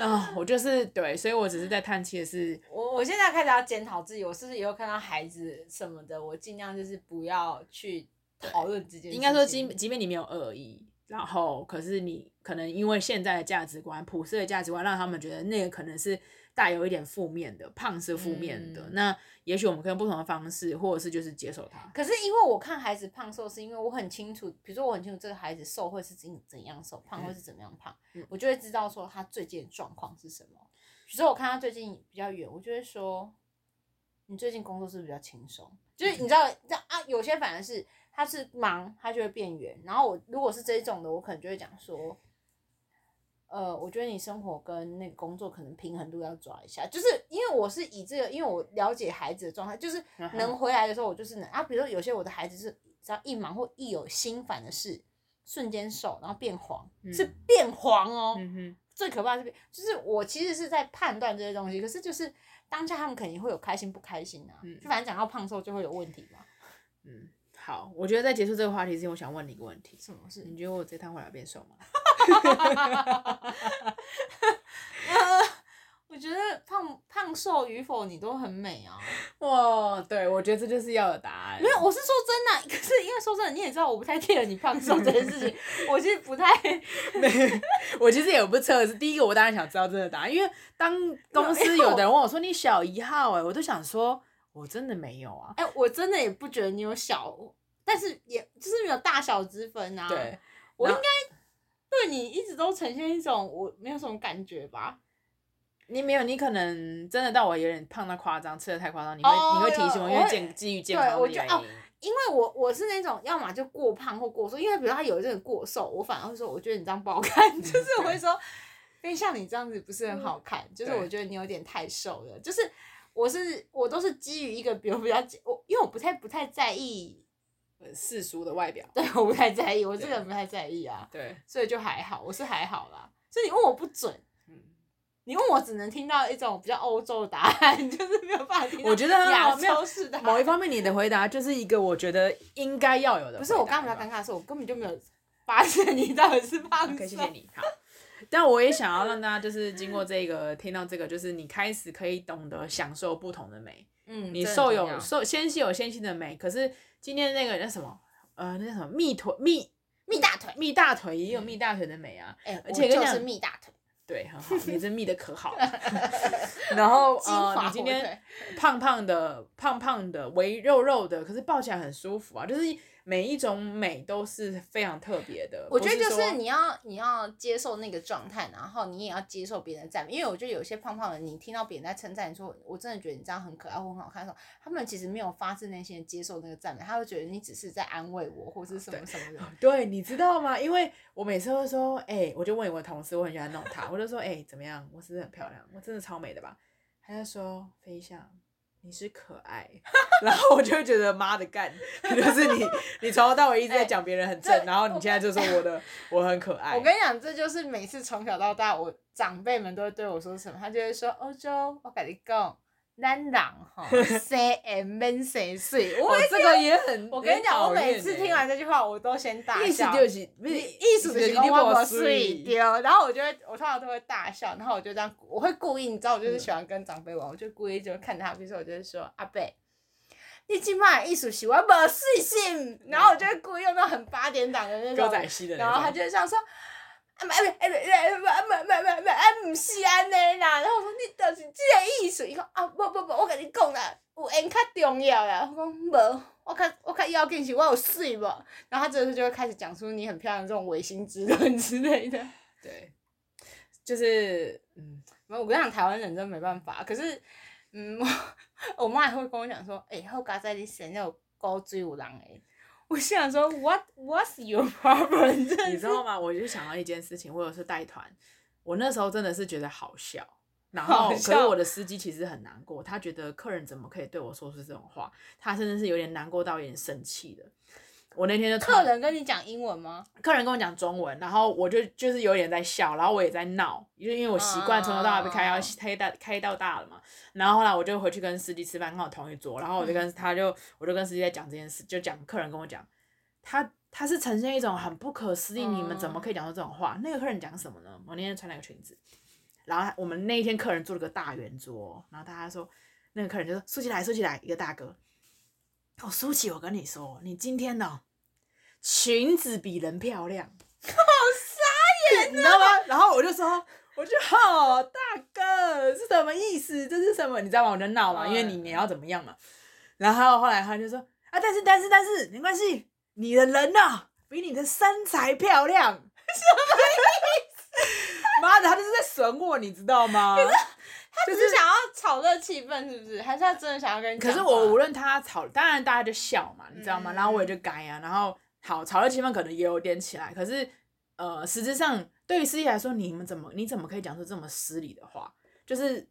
啊、哦，我就是对，所以我只是在叹气的是，我我现在开始要检讨自己，我是不是以后看到孩子什么的，我尽量就是不要去讨论这件事。应该说，即即便你没有恶意，然后可是你可能因为现在的价值观、普世的价值观，让他们觉得那个可能是。带有一点负面的，胖是负面的，嗯、那也许我们可以用不同的方式，或者是就是接受它。可是因为我看孩子胖瘦，是因为我很清楚，比如说我很清楚这个孩子瘦会是怎怎样瘦，胖会是怎么样胖，嗯、我就会知道说他最近的状况是什么。比如说我看他最近比较远，我就会说，你最近工作是不是比较轻松？就是你知道，这样啊，有些反而是他是忙，他就会变圆。然后我如果是这一种的，我可能就会讲说。呃，我觉得你生活跟那个工作可能平衡度要抓一下，就是因为我是以这个，因为我了解孩子的状态，就是能回来的时候我就是能啊。比如说有些我的孩子是只要一忙或一有心烦的事，瞬间瘦，然后变黄，嗯、是变黄哦。嗯、哼最可怕的是变，就是我其实是在判断这些东西，可是就是当下他们肯定会有开心不开心啊。嗯、就反正讲到胖瘦就会有问题嘛。嗯，好，我觉得在结束这个话题之前，我想问你一个问题：什么事？你觉得我这趟回来变瘦吗？我觉得胖胖瘦与否，你都很美啊！哇，对，我觉得这就是要有答案。没有，我是说真的，可是因为说真的，你也知道，我不太 care 你胖瘦这件事情。我其实不太，没，我其实也不测试。第一个，我当然想知道真的答案，因为当公司有的人问我说你小一号，哎，我都想说，我真的没有啊。哎，我真的也不觉得你有小，但是也就是没有大小之分啊。对，我应该。对你一直都呈现一种我没有什么感觉吧？你没有，你可能真的到我有点胖到夸张，吃的太夸张，你会、oh, 你会提醒我，因为健基于健康的原因。哦，因为我我是那种要么就过胖或过瘦，因为比如他有一阵过瘦，我反而会说，我觉得你这样不好看，嗯、就是我会说，因为像你这样子不是很好看，嗯、就是我觉得你有点太瘦了。就是我是我都是基于一个比如比较我，因为我不太不太在意。世俗的外表，对，我不太在意，我这个人不太在意啊，对，所以就还好，我是还好啦。所以你问我不准，嗯，你问我只能听到一种比较欧洲的答案，就是没有办法听到。我觉得亚洲式的某一方面，你的回答就是一个我觉得应该要有的。不是，我刚刚比较尴尬的是，我根本就没有发现你到底是胖瘦。可以，谢谢你。好，但我也想要让大家就是经过这个听到这个，就是你开始可以懂得享受不同的美。嗯，你瘦有瘦纤细有纤细的美，可是。今天那个叫什么？呃，那叫什么？蜜腿蜜蜜大腿，蜜大腿也有蜜大腿的美啊！哎、欸，而且跟你讲是蜜大腿，对，很好，你这蜜的可好了。然后呃，你今天胖胖的，胖胖的，微肉肉的，可是抱起来很舒服啊，就是。每一种美都是非常特别的。我觉得就是你要你要接受那个状态，然后你也要接受别人的赞美。因为我觉得有些胖胖的，你听到别人在称赞你说，我真的觉得你这样很可爱或很好看的时候，他们其实没有发自内心的接受那个赞美，他会觉得你只是在安慰我，或是什么什么的。对，你知道吗？因为我每次会说，哎、欸，我就问我的同事，我很喜欢弄他，我就说，哎、欸，怎么样？我是不是很漂亮？我真的超美的吧？他就说，飞象，你是可爱，然后我就会觉得妈的干，就是你，你从头到尾一直在讲别人很正，欸、然后你现在就说我的 我很可爱。我跟你讲，这就是每次从小到大，我长辈们都会对我说什么，他就会说欧洲，我跟你讲。男人哈，生会免生水。我这个也很，我跟你讲，我每次听完这句话，我都先大笑。意思就是，意思就是你我水掉，然后我就会，我通常都会大笑，然后我就这样，我会故意，你知道，我就是喜欢跟长辈玩，我就故意就看他，比如说，我就是说阿伯，你今麦意思是我无水性，然后我就会故意用那种很八点档的那种，然后他就会想说。啊，唔，哎，哎，哎，哎，唔，唔，唔，唔，唔，唔是安尼啦。然后我说你就是这个意思。伊讲啊，不不不，我跟你讲啦，有缘较重要啦。我讲无，我较我较要紧是我有水无。然后他这时候就会开始讲出你很漂亮这种违心之论之类的。对，就是嗯，我跟你讲，台湾人真没办法。可是，嗯，我我妈也会跟我讲说，哎，好佳哉你生了古水有人诶。我心想说，What What's your problem？你知道吗？我就想到一件事情，我有次带团，我那时候真的是觉得好笑，然后可是我的司机其实很难过，他觉得客人怎么可以对我说出这种话，他甚至是有点难过到有点生气的。我那天就客人跟你讲英文吗？客人跟我讲中文，然后我就就是有点在笑，然后我也在闹，因为因为我习惯从头到尾被开到开到开到大了嘛。然后后来我就回去跟司机吃饭，刚好同一桌，然后我就跟他就我就跟司机在讲这件事，就讲客人跟我讲，他他是呈现一种很不可思议，你们怎么可以讲出这种话？那个客人讲什么呢？我那天穿了个裙子，然后我们那一天客人做了个大圆桌，然后大家说那个客人就说竖起来竖起来，一个大哥。哦，舒淇，我跟你说，你今天呢，裙子比人漂亮，好傻眼，你知道吗？然后我就说，我就好大哥是什么意思？这是什么？你知道吗？我就闹嘛，因为你你要怎么样嘛？然后后来他就说啊，但是但是但是没关系，你的人呢比你的身材漂亮，什么意思？妈的，他就是在损我，你知道吗？他只是想要炒热气氛，是不是？还是他真的想要跟你？可是我无论他炒，当然大家就笑嘛，你知道吗？然后我也就改啊，然后好炒热气氛可能也有点起来。可是呃，实质上对于司机来说，你们怎么你怎么可以讲出这么失礼的话？就是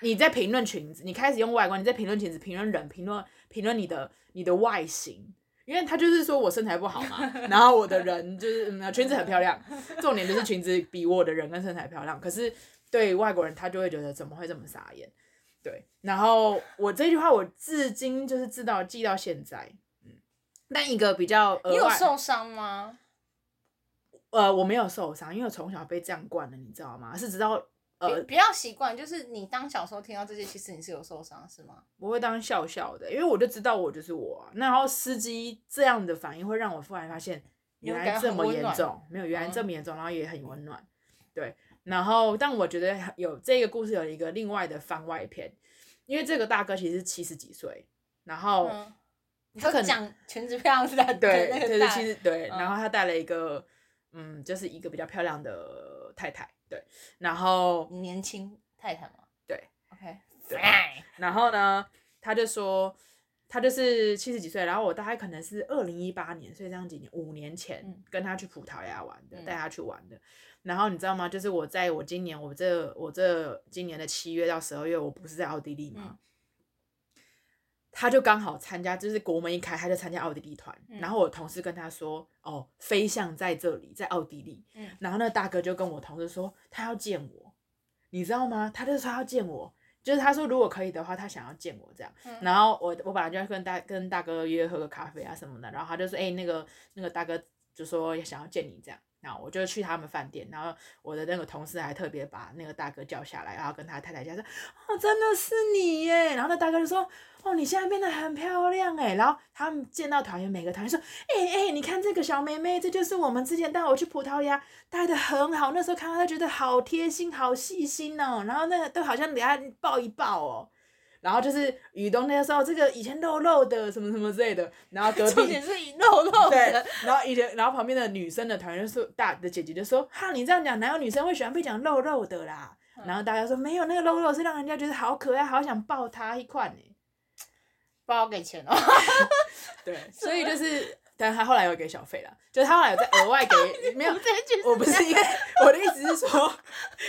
你在评论裙子，你开始用外观，你在评论裙子，评论人，评论评论你的你的外形，因为他就是说我身材不好嘛，然后我的人就是嗯，裙子很漂亮，重点就是裙子比我的人跟身材漂亮，可是。对外国人，他就会觉得怎么会这么傻眼？对，然后我这句话我至今就是知道记到现在，嗯，但一个比较你有受伤吗？呃，我没有受伤，因为我从小被这样惯了，你知道吗？是直到呃比较习惯，就是你当小时候听到这些，其实你是有受伤是吗？我会当笑笑的，因为我就知道我就是我，那然后司机这样的反应会让我忽然发现原来这么严重，没有原来这么严重，然后也很温暖，对。然后，但我觉得有这个故事有一个另外的番外篇，因为这个大哥其实七十几岁，然后他可能讲全职漂亮是在对，就是其实对，然后他带了一个嗯，就是一个比较漂亮的太太，对，然后年轻太太嘛，对，OK，对，然后呢，他就说他就是七十几岁，然后我大概可能是二零一八年，所以这样几年，五年前跟他去葡萄牙玩的，带他去玩的。然后你知道吗？就是我在我今年我这我这今年的七月到十二月，我不是在奥地利吗？嗯、他就刚好参加，就是国门一开，他就参加奥地利团。嗯、然后我同事跟他说：“哦，飞象在这里，在奥地利。嗯”然后那大哥就跟我同事说：“他要见我，你知道吗？他就说他要见我，就是他说如果可以的话，他想要见我这样。嗯”然后我我本来就要跟大跟大哥约喝个咖啡啊什么的，然后他就说：“哎、欸，那个那个大哥就说想要见你这样。”然后我就去他们饭店，然后我的那个同事还特别把那个大哥叫下来，然后跟他太太讲说：“哦，真的是你耶！”然后那大哥就说：“哦，你现在变得很漂亮哎。”然后他们见到团员，每个团员说：“哎哎，你看这个小妹妹，这就是我们之前带我去葡萄牙带的很好，那时候看到她觉得好贴心、好细心哦。然后那个都好像给她抱一抱哦。”然后就是雨东那个时候，这个以前肉肉的什么什么之类的，然后隔壁也是肉肉的，对，然后以前然后旁边的女生的团员说，大的姐姐就说，哈，你这样讲，哪有女生会喜欢被讲肉肉的啦？嗯、然后大家说没有，那个肉肉是让人家觉得好可爱，好想抱他一块呢。不好给钱哦。对，所以就是，但他后来有给小费了，就是他后来有再额外给，没有，我不是因为我的意思是说，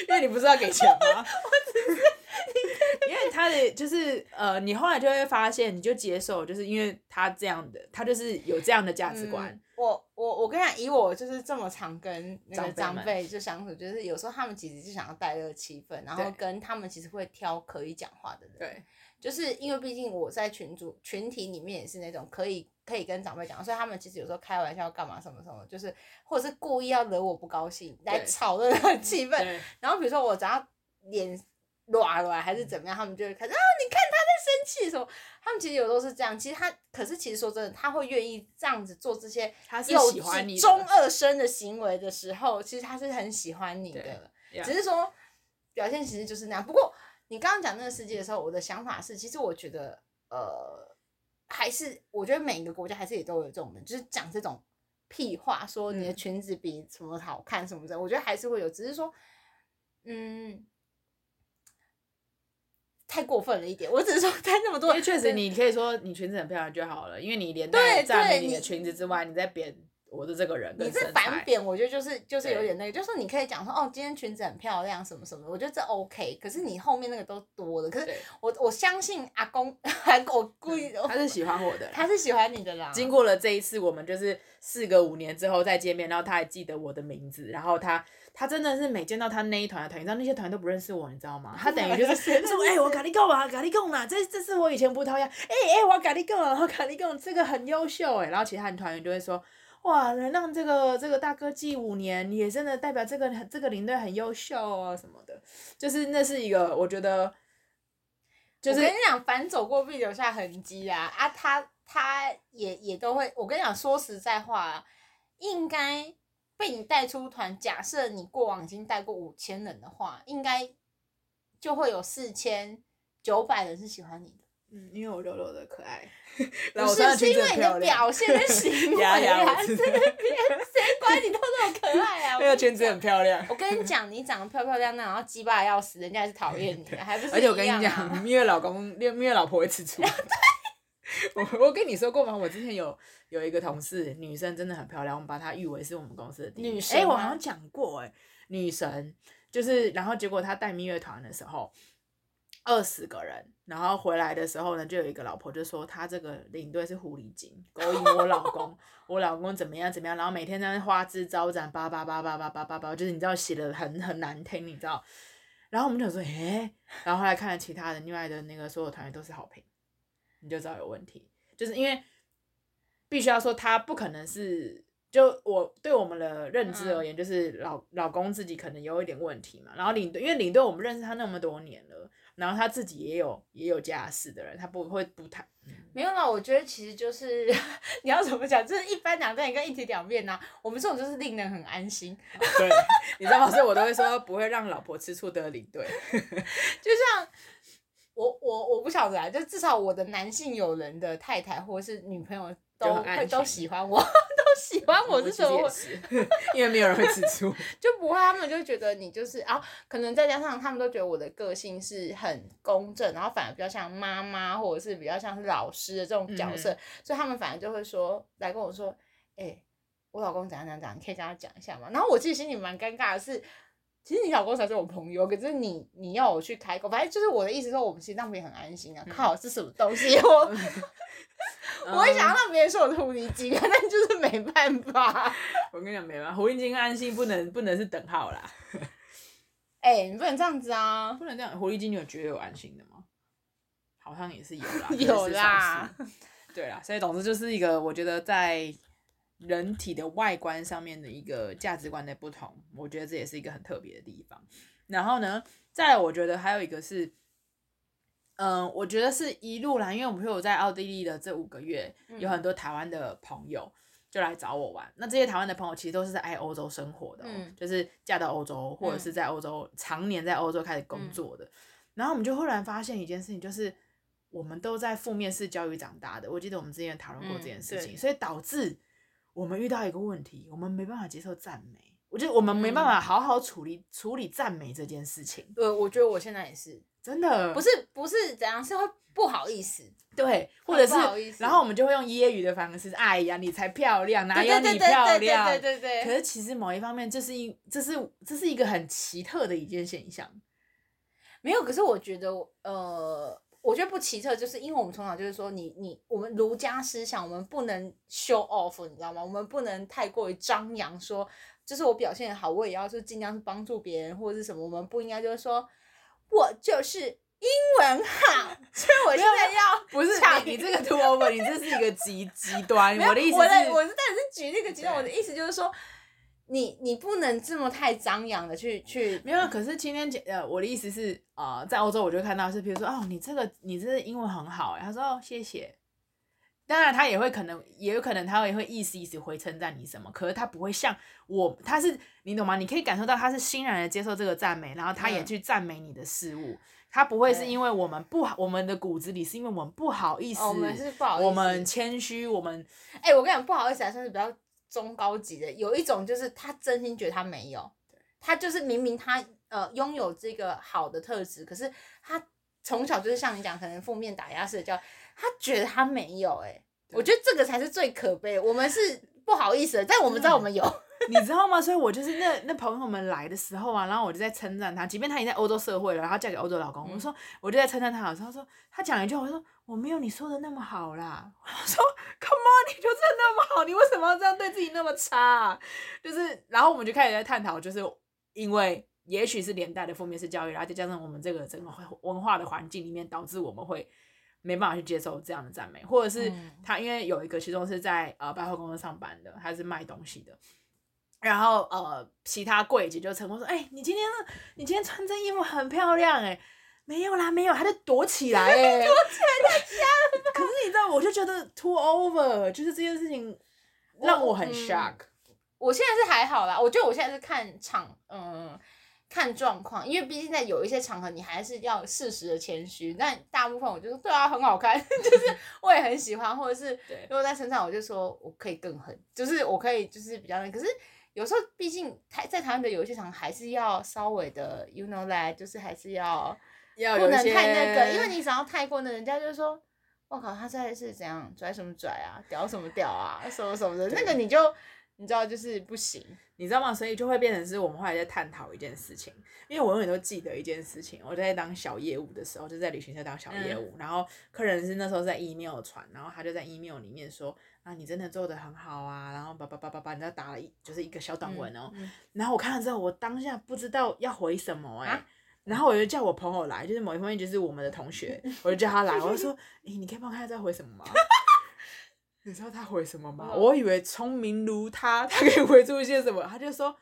因为你不是要给钱吗？我只是。因为他的就是呃，你后来就会发现，你就接受，就是因为他这样的，他就是有这样的价值观。嗯、我我我跟你讲，以我就是这么常跟那个长辈就相处，就是有时候他们其实就想要带热气氛，然后跟他们其实会挑可以讲话的人。对，就是因为毕竟我在群组群体里面也是那种可以可以跟长辈讲，所以他们其实有时候开玩笑干嘛什么什么，就是或者是故意要惹我不高兴来炒热那个气氛。然后比如说我只要脸。乱乱还是怎么样，他们就会开始啊！你看他在生气的时候，他们其实有时候是这样。其实他，可是其实说真的，他会愿意这样子做这些幼稚中二生的行为的时候，其实他是很喜欢你的。只是说表现其实就是那样。不过你刚刚讲那个世界的时候，我的想法是，其实我觉得呃，还是我觉得每一个国家还是也都有这种人，就是讲这种屁话，说你的裙子比什么好看什么的，我觉得还是会有。只是说，嗯。太过分了一点，我只是说带那么多。因为确实，你可以说你裙子很漂亮就好了，因为你连带赞美你的裙子之外，你在贬我的这个人。你在反贬，我觉得就是就是有点那个，就是你可以讲说哦，今天裙子很漂亮什么什么，我觉得这 OK。可是你后面那个都多了，可是我我相信阿公 还我故意，他是喜欢我的，他是喜欢你的啦。经过了这一次，我们就是四个五年之后再见面，然后他还记得我的名字，然后他。他真的是每见到他那一团的团员，你知道那些团员都不认识我，你知道吗？他等于就是说，哎、欸，我咖喱贡啊，咖喱贡啊，这这是我以前葡萄牙，哎、欸、哎、欸，我咖喱贡啊，我咖喱贡，这个很优秀哎。然后其他团员就会说，哇，能让这个这个大哥记五年，也真的代表这个这个领队很优秀啊什么的。就是那是一个，我觉得，就是我跟你讲，反走过必留下痕迹啊啊，他他也也都会，我跟你讲，说实在话，应该。被你带出团，假设你过往已经带过五千人的话，应该就会有四千九百人是喜欢你的。嗯，因为我柔柔的可爱，不是是因为你的表现跟行为啊，还是谁管你都那么可爱啊？那个圈子很漂亮。我跟你讲，你长得漂漂亮亮，然后鸡巴要死，人家还是讨厌你，还不是、啊？而且我跟你讲，蜜月老公，蜜月老婆会吃醋。我我跟你说过吗？我之前有有一个同事，女生真的很漂亮，我们把她誉为是我们公司的第一女神。哎、欸，我好像讲过哎、欸，女神就是，然后结果她带蜜月团的时候，二十个人，然后回来的时候呢，就有一个老婆就说她这个领队是狐狸精，勾引我老公，我老公怎么样怎么样，然后每天在那花枝招展，叭叭叭叭叭叭叭叭，就是你知道写的很很难听，你知道，然后我们就说哎、欸，然后后来看了其他的另外的那个所有团员都是好评。你就知道有问题，就是因为必须要说他不可能是，就我对我们的认知而言，就是老老公自己可能有一点问题嘛。然后领队，因为领队我们认识他那么多年了，然后他自己也有也有家室的人，他不会不谈。没有啦，我觉得其实就是 你要怎么讲，就是一般两瞪眼跟一体两面呐。我们这种就是令人很安心。对，你知道吗？所以我都会说不会让老婆吃醋的领队，就像。我我我不晓得啊，就至少我的男性友人的太太或者是女朋友都会 都喜欢我，都喜欢我是什么？因为没有人会吃醋，就不会，他们就觉得你就是啊，可能再加上他们都觉得我的个性是很公正，然后反而比较像妈妈或者是比较像是老师的这种角色，嗯、所以他们反而就会说来跟我说，哎、欸，我老公怎样怎样怎样，你可以跟他讲一下嘛？然后我自己心里蛮尴尬的是。其实你老公才是我朋友，可是你你要我去开口，反正就是我的意思说，我们其实让别人很安心啊。嗯、靠，是什么东西？我、嗯、我会想要让别人说我是狐狸精，但就是没办法。我跟你讲，没办法，狐狸精跟安心不能不能是等号啦。哎、欸，你不能这样子啊！不能这样，狐狸精你有觉得有安心的吗？好像也是有啦，有啦。对啦，所以总之就是一个，我觉得在。人体的外观上面的一个价值观的不同，我觉得这也是一个很特别的地方。然后呢，再来我觉得还有一个是，嗯、呃，我觉得是一路来，因为我们有在奥地利的这五个月，有很多台湾的朋友就来找我玩。那这些台湾的朋友其实都是在爱欧洲生活的、喔，就是嫁到欧洲或者是在欧洲常年在欧洲开始工作的。然后我们就忽然发现一件事情，就是我们都在负面式教育长大的。我记得我们之前讨论过这件事情，所以导致。我们遇到一个问题，我们没办法接受赞美。我觉得我们没办法好好处理、嗯、处理赞美这件事情。对，我觉得我现在也是真的，不是不是怎样，是会不好意思，对，或者是，然后我们就会用揶揄的方式，哎呀，你才漂亮，哪有你漂亮？对对对，对，对，对，对，对。可是其实某一方面，这是一，这是这是一个很奇特的一件现象。没有，可是我觉得，呃，我觉得不奇特，就是因为我们从小就是说你，你你我们儒家思想，我们不能 show off，你知道吗？我们不能太过于张扬，说就是我表现好，我也要就尽量帮助别人或者是什么，我们不应该就是说我就是。英文好，所以我现在要不是你，你这个 too over，你这是一个极极端。我的意思是，我的我是但是举那个极端，我的意思就是说，你你不能这么太张扬的去去。没有，可是今天姐呃，我的意思是呃，在欧洲我就看到是，比如说哦，你这个你这个英文很好，他说哦谢谢。当然他也会可能也有可能他也会意思意思回称赞你什么，可是他不会像我，他是你懂吗？你可以感受到他是欣然的接受这个赞美，然后他也去赞美你的事物。嗯他不会是因为我们不好，我们的骨子里是因为我们不好意思，哦、我们是不好意思，我们谦虚，我们哎、欸，我跟你讲，不好意思还算是比较中高级的。有一种就是他真心觉得他没有，他就是明明他呃拥有这个好的特质，可是他从小就是像你讲，可能负面打压式的教，他觉得他没有、欸。哎，我觉得这个才是最可悲。我们是不好意思的，但我们知道我们有。你知道吗？所以我就是那那朋友们来的时候啊，然后我就在称赞她，即便她已经在欧洲社会了，然后嫁给欧洲老公，嗯、我说我就在称赞她的时候，说她讲一句话，我说我没有你说的那么好啦。我说 Come on，你就真的那么好，你为什么要这样对自己那么差、啊？就是，然后我们就开始在探讨，就是因为也许是连带的负面式教育，然后再加上我们这个整个文化的环境里面，导致我们会没办法去接受这样的赞美，或者是他因为有一个其中是在呃百货公司上班的，他是卖东西的。然后呃，其他柜姐就成功说：“哎、欸，你今天你今天穿这衣服很漂亮哎，没有啦，没有，他就躲起来哎，躲起来太瞎了。可是你知道，我就觉得 too over，就是这件事情让我很 shock。嗯、我现在是还好啦，我觉得我现在是看场，嗯，看状况，因为毕竟在有一些场合，你还是要适时的谦虚。但大部分我就说，对啊，很好看，就是我也很喜欢，或者是如果在身上，我就说我可以更狠，就是我可以就是比较那，可是。有时候，毕竟台在台湾的有一些场合还是要稍微的，you know that，就是还是要，要不能太那个，因为你只要太过呢，人家就说，我靠，他现在是怎样拽什么拽啊，屌什么屌啊，什么什么的，那个你就你知道就是不行，你知道吗？所以就会变成是我们后来在探讨一件事情，因为我永远都记得一件事情，我在当小业务的时候，就在旅行社当小业务，嗯、然后客人是那时候在 email 传，然后他就在 email 里面说。啊，你真的做的很好啊！然后叭叭叭叭叭，你知道打了一就是一个小短文哦。嗯嗯、然后我看了之后，我当下不知道要回什么哎、欸。啊、然后我就叫我朋友来，就是某一方面就是我们的同学，我就叫他来，我就说：“哎、欸，你可以帮我看下在回什么吗？”你知道他回什么吗？我以为聪明如他，他可以回出一些什么，他就说。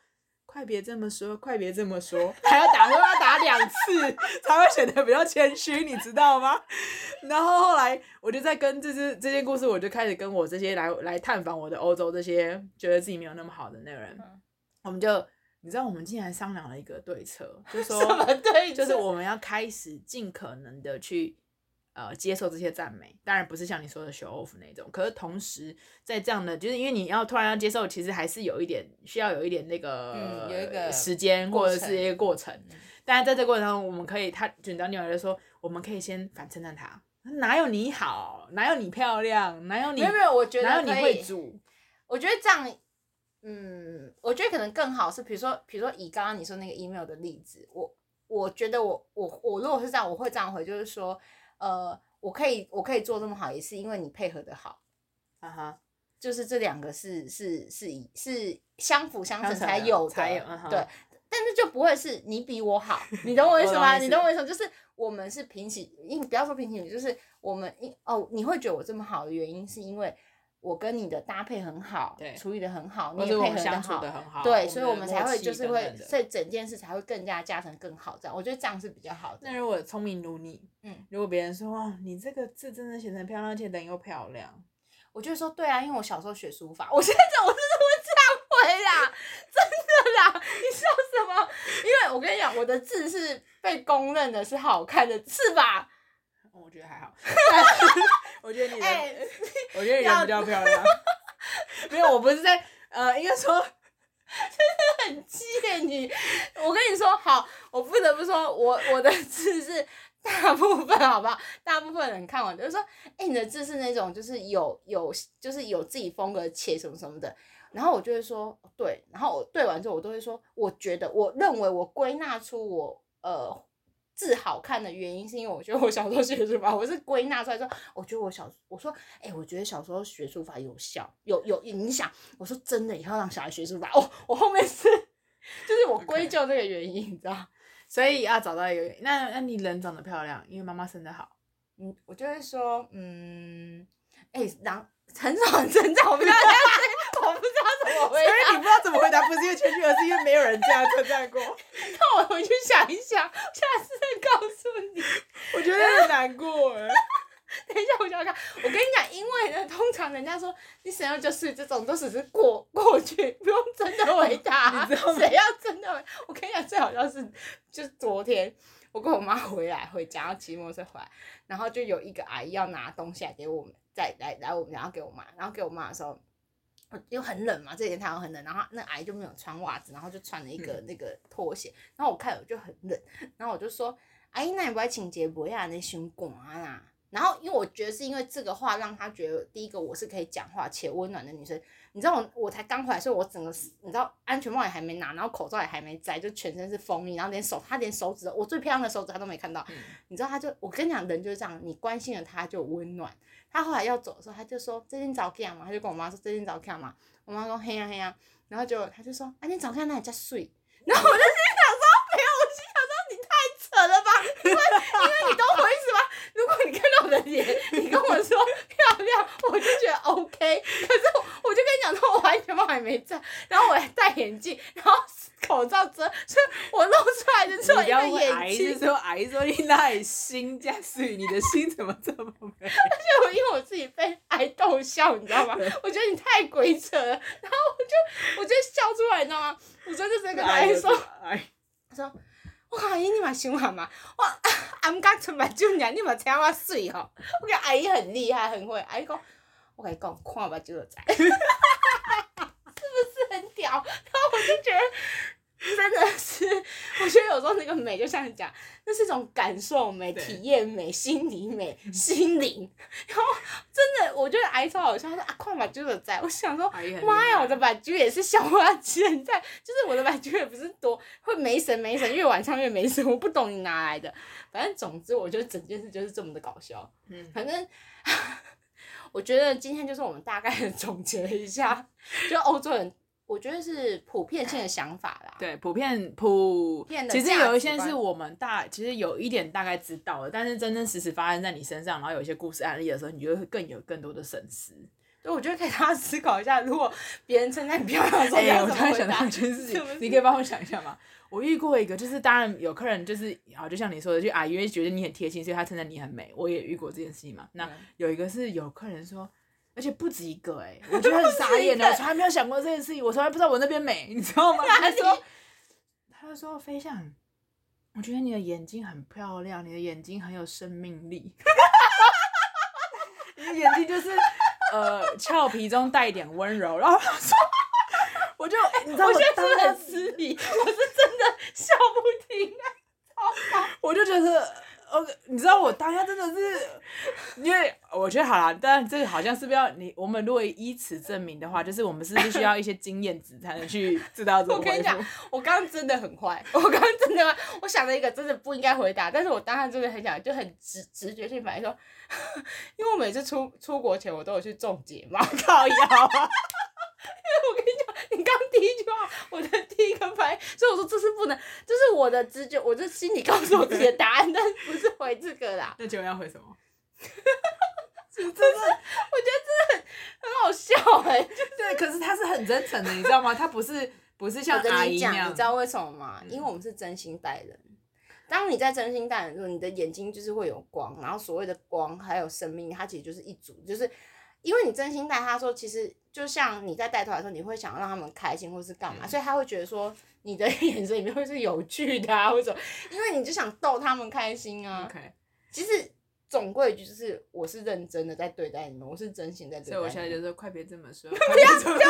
快别这么说，快别这么说，还要打，还要打两次才会显得比较谦虚，你知道吗？然后后来我就在跟这这这件故事，我就开始跟我这些来来探访我的欧洲这些觉得自己没有那么好的那个人，嗯、我们就你知道，我们竟然商量了一个对策，就说 什么对策？就是我们要开始尽可能的去。呃，接受这些赞美，当然不是像你说的 show off 那种。可是同时，在这样的，就是因为你要突然要接受，其实还是有一点需要有一点那个，嗯、有一个时间或者是一个过程。嗯、但是在这个过程中，我们可以，他卷到女儿就说，我们可以先反称赞他，哪有你好，哪有你漂亮，哪有你，没有没有，我觉得哪有你会煮。我觉得这样，嗯，我觉得可能更好是，比如说，比如说以刚刚你说那个 email 的例子，我我觉得我我我如果是这样，我会这样回，就是说。呃，我可以，我可以做这么好，也是因为你配合的好，啊哈、uh，huh. 就是这两个是是是以是相辅相成才有的，才有 uh huh. 对，但是就不会是你比我好，你懂我意思吗？你懂我意思吗？就是我们是平起，你不要说平起，就是我们因哦，你会觉得我这么好的原因是因为。我跟你的搭配很好，对，处理的很好，你也配合的很好，对，所以我们才会就是会，所以整件事才会更加加成更好，这样，我觉得这样是比较好的。那如果聪明如你，嗯，如果别人说哇，你这个字真的写成漂亮，而且人又漂亮，我就说对啊，因为我小时候学书法，我现在我真的会这样回啦，真的啦，你笑什么？因为我跟你讲，我的字是被公认的是好看的，是吧？我觉得还好，我觉得你的，欸、我觉得你人比较漂亮。没有，我不是在，呃，应该说，真的很气你。我跟你说，好，我不得不说，我我的字是大部分，好不好？大部分人看完就是说，哎、欸，你的字是那种，就是有有，就是有自己风格，且什么什么的。然后我就会说，对。然后我对完之后，我都会说，我觉得，我认为，我归纳出我，呃。字好看的原因，是因为我觉得我小时候学书法，我是归纳出来说，我觉得我小我说，哎、欸，我觉得小时候学书法有效，有有影响。我说真的，以后让小孩学书法，哦，我后面是就是我归咎这个原因.你知道？所以要找到一个，那那你人长得漂亮，因为妈妈生得好，嗯，我就会说，嗯，哎、欸，然很少很成长，我不知道这样子，我不知道怎么回答，所以你不知道怎么回答，不是因为谦虚，而是因为没有人这样称赞过。那我回去想一想，下次再告诉你。我觉得很难过哎。等一下，我想想看。我跟你讲，因为呢，通常人家说你想要就是这种，都只是过过去，不用真的回答。谁要真的回？我跟你讲，最好笑是，就是昨天我跟我妈回来回家，要骑摩托车回来，然后就有一个阿姨要拿东西来给我们，再来来我们然后给我妈，然后给我妈的时候，又很冷嘛，这几天太阳很冷，然后那阿姨就没有穿袜子，然后就穿了一个那个拖鞋，然后我看我就很冷，然后我就说，阿姨那你不爱清洁不要那胸管啊。然后，因为我觉得是因为这个话让他觉得，第一个我是可以讲话且温暖的女生。你知道我我才刚回来，所以我整个你知道安全帽也还没拿，然后口罩也还没摘，就全身是风衣，然后连手他连手指，我最漂亮的手指他都没看到。嗯、你知道他就我跟你讲，人就是这样，你关心了他就温暖。他后来要走的时候，他就说最近早看嘛，他就跟我妈说最近早看嘛。我妈说嘿呀嘿呀，然后就他就说啊你早看那你在睡，然后我就心想说没有，我心想说你太扯了吧，因为因为你懂我意思吗？如果你看到我的脸，你跟我说漂亮，我就觉得 OK。可是我就跟你讲说，我完全还没在，然后我还戴眼镜，然后口罩遮，所以我露出来的只有一个眼睛。说癌说你那心加碎，你的心怎么这么美？而且我因为我自己被癌逗笑，你知道吗？我觉得你太鬼扯了，然后我就我就笑出来，你知道吗？我真的是跟癌说，他说。我阿姨，你嘛想我嘛，我 暗刚出目睭尔，你嘛听我水吼。我讲阿姨很厉害，很会。阿姨讲，我跟你讲，看目睭就知，是不是很屌？然后我就觉得。真的是，我觉得有时候那个美就像你讲，那是一种感受美、体验美、心理美、心灵。然后真的，我觉得癌超好笑，他说啊，看把猪的在。我想说，妈呀，我的目睭也是小花现在，就是我的目睭也不是多会没神没神，越晚上越没神。我不懂你哪来的，反正总之，我觉得整件事就是这么的搞笑。嗯，反正 我觉得今天就是我们大概的总结一下，就欧洲人。我觉得是普遍性的想法啦。对，普遍普遍的。其实有一些是我们大，其实有一点大概知道的，但是真真实实发生在你身上，然后有一些故事案例的时候，你就会更有更多的深思。所以我觉得可以大家思考一下，如果别人称赞你漂亮的时候，你要怎么回答？欸、我突然想到一件事情，你可以帮我想一下吗？我遇过一个，就是当然有客人就是啊，就像你说的，就阿姨觉得你很贴心，所以他称赞你很美。我也遇过这件事情嘛。那有一个是有客人说。而且不止一个哎、欸，我觉得很傻眼的，我从来没有想过这件事情，我从来不知道我那边美，你知道吗？他说，他就说飞象，我觉得你的眼睛很漂亮，你的眼睛很有生命力，你的眼睛就是呃俏皮中带一点温柔，然后他说，我就你知道我现在是很失礼，我是真的笑不停，我就觉得。OK，你知道我当下真的是，因为我觉得好啦，但这个好像是不是要你，我们如果以此证明的话，就是我们是不是需要一些经验值才能去知道怎么？我跟你讲，我刚刚真的很坏，我刚刚真的，我想了一个真的不应该回答，但是我当下真的很想，就很直直觉性反应说，因为我每次出出国前我都有去种睫毛，靠腰啊。因为我跟你讲，你刚第一句话，我的第一个反应，所以我说这是不能，这是我的直觉，我这心里告诉我自己的答案，但不是回这个啦。那请问要回什么？我觉得真的很很好笑哎、欸，对，可是他是很真诚的，你知道吗？他不是不是像阿姨一样，你知道为什么吗？因为我们是真心待人。当你在真心待人的时候，你的眼睛就是会有光，然后所谓的光还有生命，它其实就是一组，就是。因为你真心待他说，其实就像你在带团的时候，你会想让他们开心或是干嘛，嗯、所以他会觉得说你的眼神里面会是有趣的啊，或者因为你就想逗他们开心啊。Okay. 其实总归一句就是，我是认真的在对待你们，我是真心在对待你们。所以我现在就说，快别这么说，不要不要拜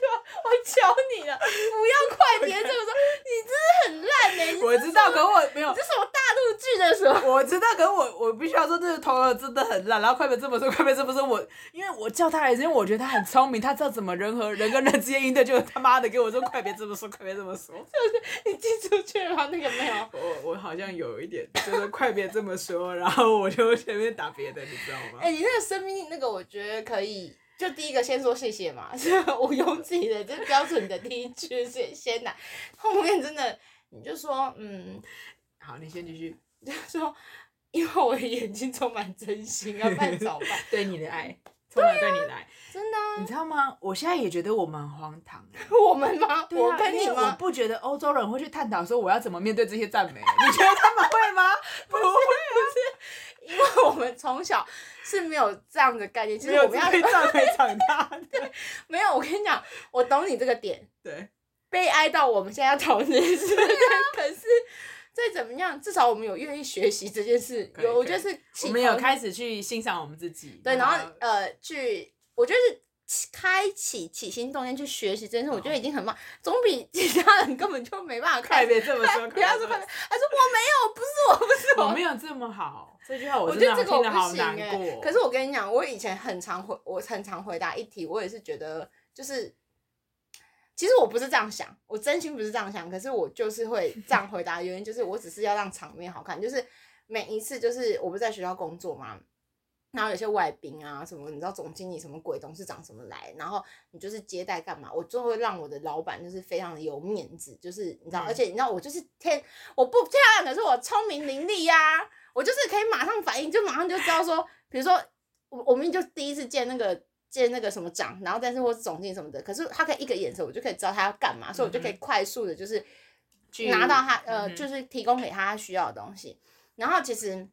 托，我求你了，不要快别这么说，你真的很烂哎、欸！我知道，可我没有，陆剧的时候，我知道，可是我我必须要。说这个头儿真的很烂，然后快别这么说，快别这么说，我因为我叫他来，因为我觉得他很聪明，他知道怎么人和人跟人之间应对，就他妈的给我说快别这么说，快别这么说，就是你寄出去了吗？那个没有，我我好像有一点，就是快别这么说，然后我就前面打别的，你知道吗？哎、欸，你那个生命那个，我觉得可以，就第一个先说谢谢嘛，是毋庸置疑的，就是标准的第一句先先来，后面真的你就说嗯，好，你先继续。就说，因为我的眼睛充满真心，要办早办，对你的爱，充满对你的爱，真的、啊。你知道吗？我现在也觉得我们很荒唐。我们吗？啊、我跟你吗？我不觉得欧洲人会去探讨说我要怎么面对这些赞美。你觉得他们会吗？不会，不是，因为我们从小是没有这样的概念，其实我们要赞美长大的。对，没有。我跟你讲，我懂你这个点。对。悲哀到我们现在要讨论这件事，可是。再怎么样，至少我们有愿意学习这件事，有我觉得是我们有开始去欣赏我们自己，对，然后呃去，我觉得是开启起心动念去学习这件事，我觉得已经很棒，总比其他人根本就没办法看。别这么说，不要说快别，他说我没有，不是我，不是我，我没有这么好。这句话我真的听得好难过。可是我跟你讲，我以前很常回，我很常回答一题，我也是觉得就是。其实我不是这样想，我真心不是这样想，可是我就是会 这样回答。原因就是我只是要让场面好看，就是每一次就是我不是在学校工作嘛，然后有些外宾啊什么，你知道总经理什么鬼，董事长什么来，然后你就是接待干嘛，我就会让我的老板就是非常的有面子，就是你知道，嗯、而且你知道我就是天我不漂亮，可是我聪明伶俐呀，我就是可以马上反应，就马上就知道说，比如说我我们就第一次见那个。接那个什么长，然后但是或是总经理什么的，可是他可以一个眼神，我就可以知道他要干嘛，嗯、所以我就可以快速的，就是拿到他呃，嗯、就是提供给他需要的东西。然后其实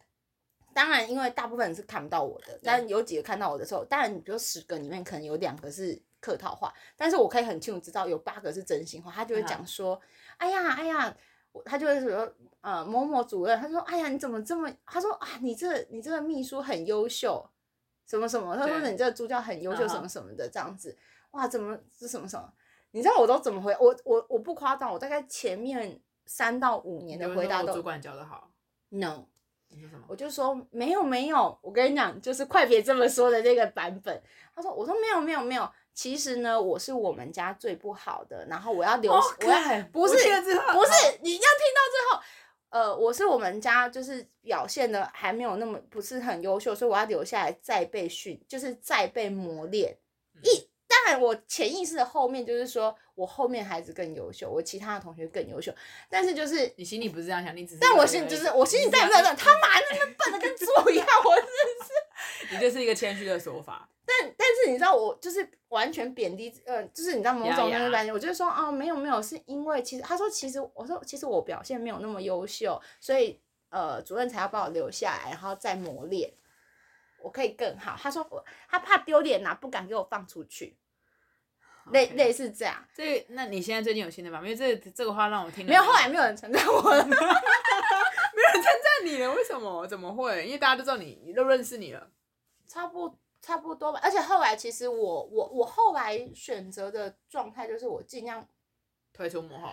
当然，因为大部分人是看不到我的，但有几个看到我的时候，当然比如十个里面可能有两个是客套话，但是我可以很清楚知道有八个是真心话。他就会讲说：“好哎呀，哎呀，他就会说呃某某主任，他说：哎呀，你怎么这么？他说啊，你这你这个秘书很优秀。”什么什么？他说你这个助教很优秀，什么什么的这样子，哇，怎么是什么什么？你知道我都怎么回？我我我不夸张，我大概前面三到五年的回答都。主管教的好。No。我就说没有没有，我跟你讲，就是快别这么说的这个版本。他说，我说没有没有没有，其实呢，我是我们家最不好的，然后我要留，我要不是不是，你要听到最后。呃，我是我们家，就是表现的还没有那么不是很优秀，所以我要留下来再被训，就是再被磨练。一当然，我潜意识的后面就是说我后面孩子更优秀，我其他的同学更优秀，但是就是你心里不是这样想，你只是，但我心里就是我心里在在在，他妈那么笨的跟猪一样，我真的是，你就是一个谦虚的说法。但但是你知道我就是完全贬低，呃，就是你知道某种那种感觉，我就是说哦，没有没有，是因为其实他说其实我说其实我表现没有那么优秀，所以呃主任才要把我留下来，然后再磨练，我可以更好。他说我他怕丢脸呐，不敢给我放出去，类.类似这样。这那你现在最近有新的吗？因为这这个话让我听没有，后来没有人称赞我了，没有人称赞你了，为什么？怎么会？因为大家都知道你，你都认识你了，差不多。差不多吧，而且后来其实我我我后来选择的状态就是我尽量退出幕后，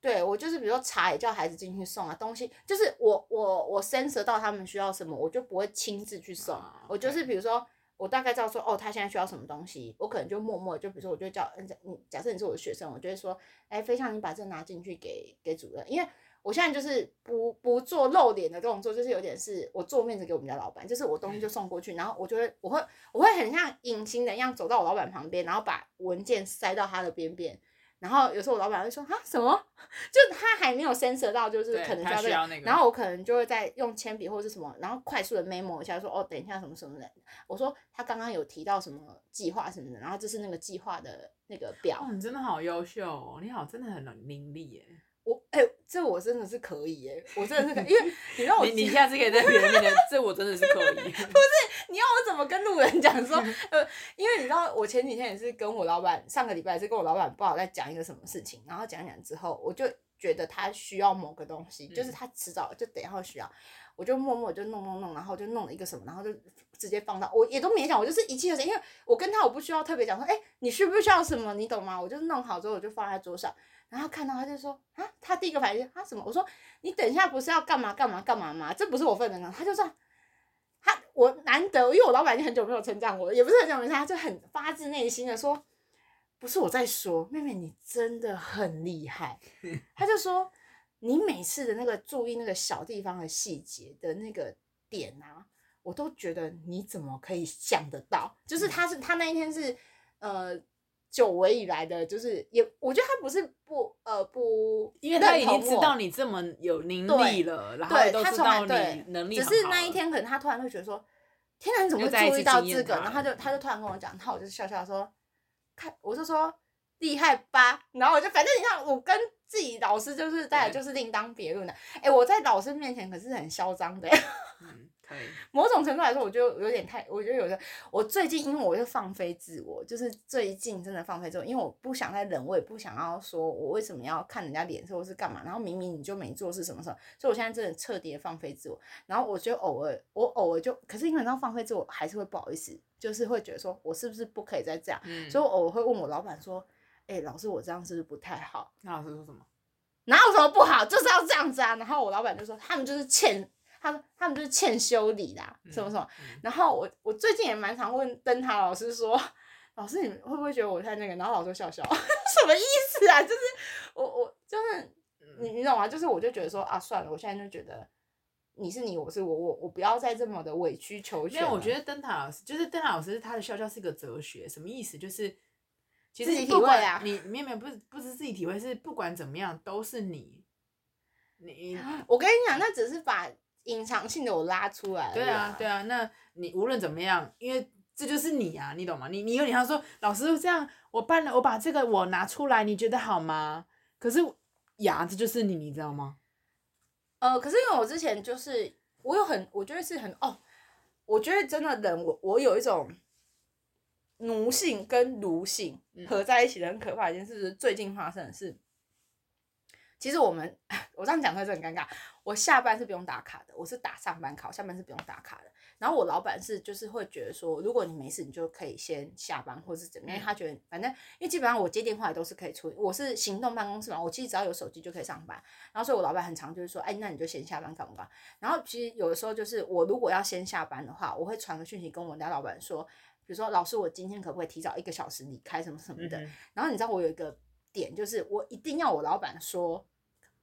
对，我就是比如说茶也叫孩子进去送啊，东西就是我我我 sense 到他们需要什么，我就不会亲自去送，啊 okay. 我就是比如说我大概知道说哦他现在需要什么东西，我可能就默默就比如说我就叫嗯假设你是我的学生，我就会说哎飞象你把这拿进去给给主任，因为。我现在就是不不做露脸的动作，就是有点是我做面子给我们家老板，就是我东西就送过去，然后我就会我会我会很像隐形人一样走到我老板旁边，然后把文件塞到他的边边，然后有时候我老板会说啊什么，就他还没有 sense 到，就是可能需要那个，然后我可能就会再用铅笔或者是什么，然后快速的 memo 一下说哦等一下什么什么的，我说他刚刚有提到什么计划什么的，然后这是那个计划的那个表。哦，你真的好优秀哦，你好真的很伶俐耶。我哎、欸，这我真的是可以耶，我真的是可以，因为你让我你你下次可以在别人面前，这我真的是可以。不是，你要我怎么跟路人讲说？呃，因为你知道，我前几天也是跟我老板，上个礼拜也是跟我老板不好在讲一个什么事情，然后讲讲之后，我就觉得他需要某个东西，就是他迟早就等要需要，我就默默就弄弄弄，然后就弄了一个什么，然后就直接放到，我也都没讲，我就是一气呵成，因为我跟他我不需要特别讲说，哎、欸，你需不需要什么？你懂吗？我就弄好之后我就放在桌上。然后看到他就说啊，他第一个反应啊什么？我说你等一下不是要干嘛干嘛干嘛吗？这不是我份的呢。他就说他我难得，因为我老板已经很久没有称赞我，也不是很久没他就很发自内心的说，不是我在说，妹妹你真的很厉害。他就说，你每次的那个注意那个小地方的细节的那个点啊，我都觉得你怎么可以想得到？就是他是他那一天是呃。久违以来的，就是也，我觉得他不是不呃不，因为他已经知道你这么有能力了，然后都知道你能力。只是那一天，可能他突然会觉得说：“天哪，你怎么会注意到这个？”然后他就他就突然跟我讲，然后我就笑笑说：“看，我就说厉害吧。”然后我就反正你看，我跟自己老师就是大家就是另当别论的。哎、欸，我在老师面前可是很嚣张的。嗯某种程度来说，我就有点太，我觉得有的。我最近因为我就放飞自我，就是最近真的放飞自我，因为我不想再忍，我也不想要说我为什么要看人家脸色或是干嘛。然后明明你就没做是什么什么，所以我现在真的彻底的放飞自我。然后我觉得偶尔，我偶尔就，可是因为你知道放飞自我还是会不好意思，就是会觉得说我是不是不可以再这样。嗯、所以我偶尔会问我老板说：“哎、欸，老师，我这样是不是不太好？”那老师说什么？哪有什么不好，就是要这样子啊。然后我老板就说：“他们就是欠。”他们他们就是欠修理啦，什么什么。嗯嗯、然后我我最近也蛮常问灯塔老师说，老师你会不会觉得我太那个？然后老师笑笑，什么意思啊？就是我我就是你你懂吗？就是我就觉得说啊，算了，我现在就觉得你是你，我是我，我我不要再这么的委曲求全。因为我觉得灯塔老师就是灯塔老师，他的笑笑是一个哲学，什么意思？就是其实你体会啊，你没有没有不是不是自己体会，是不管怎么样都是你。你我跟你讲，那只是把。隐藏性的我拉出来了。对啊，对啊，那你无论怎么样，因为这就是你啊，你懂吗？你你有点像说，老师这样，我办了，我把这个我拿出来，你觉得好吗？可是呀，这就是你，你知道吗？呃，可是因为我之前就是我有很，我觉得是很哦，我觉得真的人我我有一种奴性跟奴性合在一起的很可怕一件事，是最近发生的事。其实我们，我这样讲出来是很尴尬。我下班是不用打卡的，我是打上班卡，我下班是不用打卡的。然后我老板是就是会觉得说，如果你没事，你就可以先下班或是怎么样。因为他觉得反正，因为基本上我接电话也都是可以处理。我是行动办公室嘛，我其实只要有手机就可以上班。然后所以我老板很常就是说，哎，那你就先下班干嘛。然后其实有的时候就是我如果要先下班的话，我会传个讯息跟我家老板说，比如说老师，我今天可不可以提早一个小时离开什么什么的。然后你知道我有一个点，就是我一定要我老板说。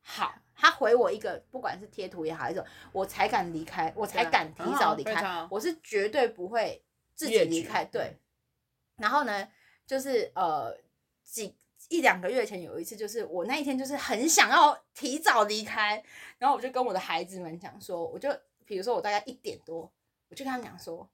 好，他回我一个，不管是贴图也好，还是我才敢离开，我才敢提早离开，我是绝对不会自己离开。对，然后呢，就是呃几一两个月前有一次，就是我那一天就是很想要提早离开，然后我就跟我的孩子们讲说，我就比如说我大概一点多，我就跟他们讲说，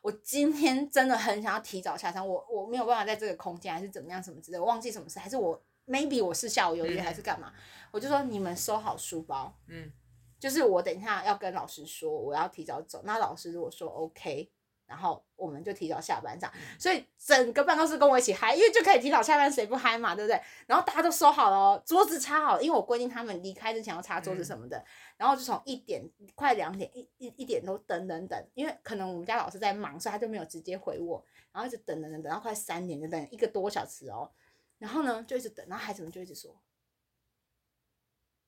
我今天真的很想要提早下山，我我没有办法在这个空间，还是怎么样什么之类，我忘记什么事，还是我。maybe 我是下午有约还是干嘛？我就说你们收好书包，嗯，就是我等一下要跟老师说我要提早走，那老师如果说 OK，然后我们就提早下班这样，所以整个办公室跟我一起嗨，因为就可以提早下班，谁不嗨嘛，对不对？然后大家都收好了，桌子擦好了，因为我规定他们离开之前要擦桌子什么的，然后就从一点快两点一一一点都等等等，因为可能我们家老师在忙，所以他就没有直接回我，然后一直等等等等到快三点就等一个多小时哦。然后呢，就一直等，然后孩子们就一直说：“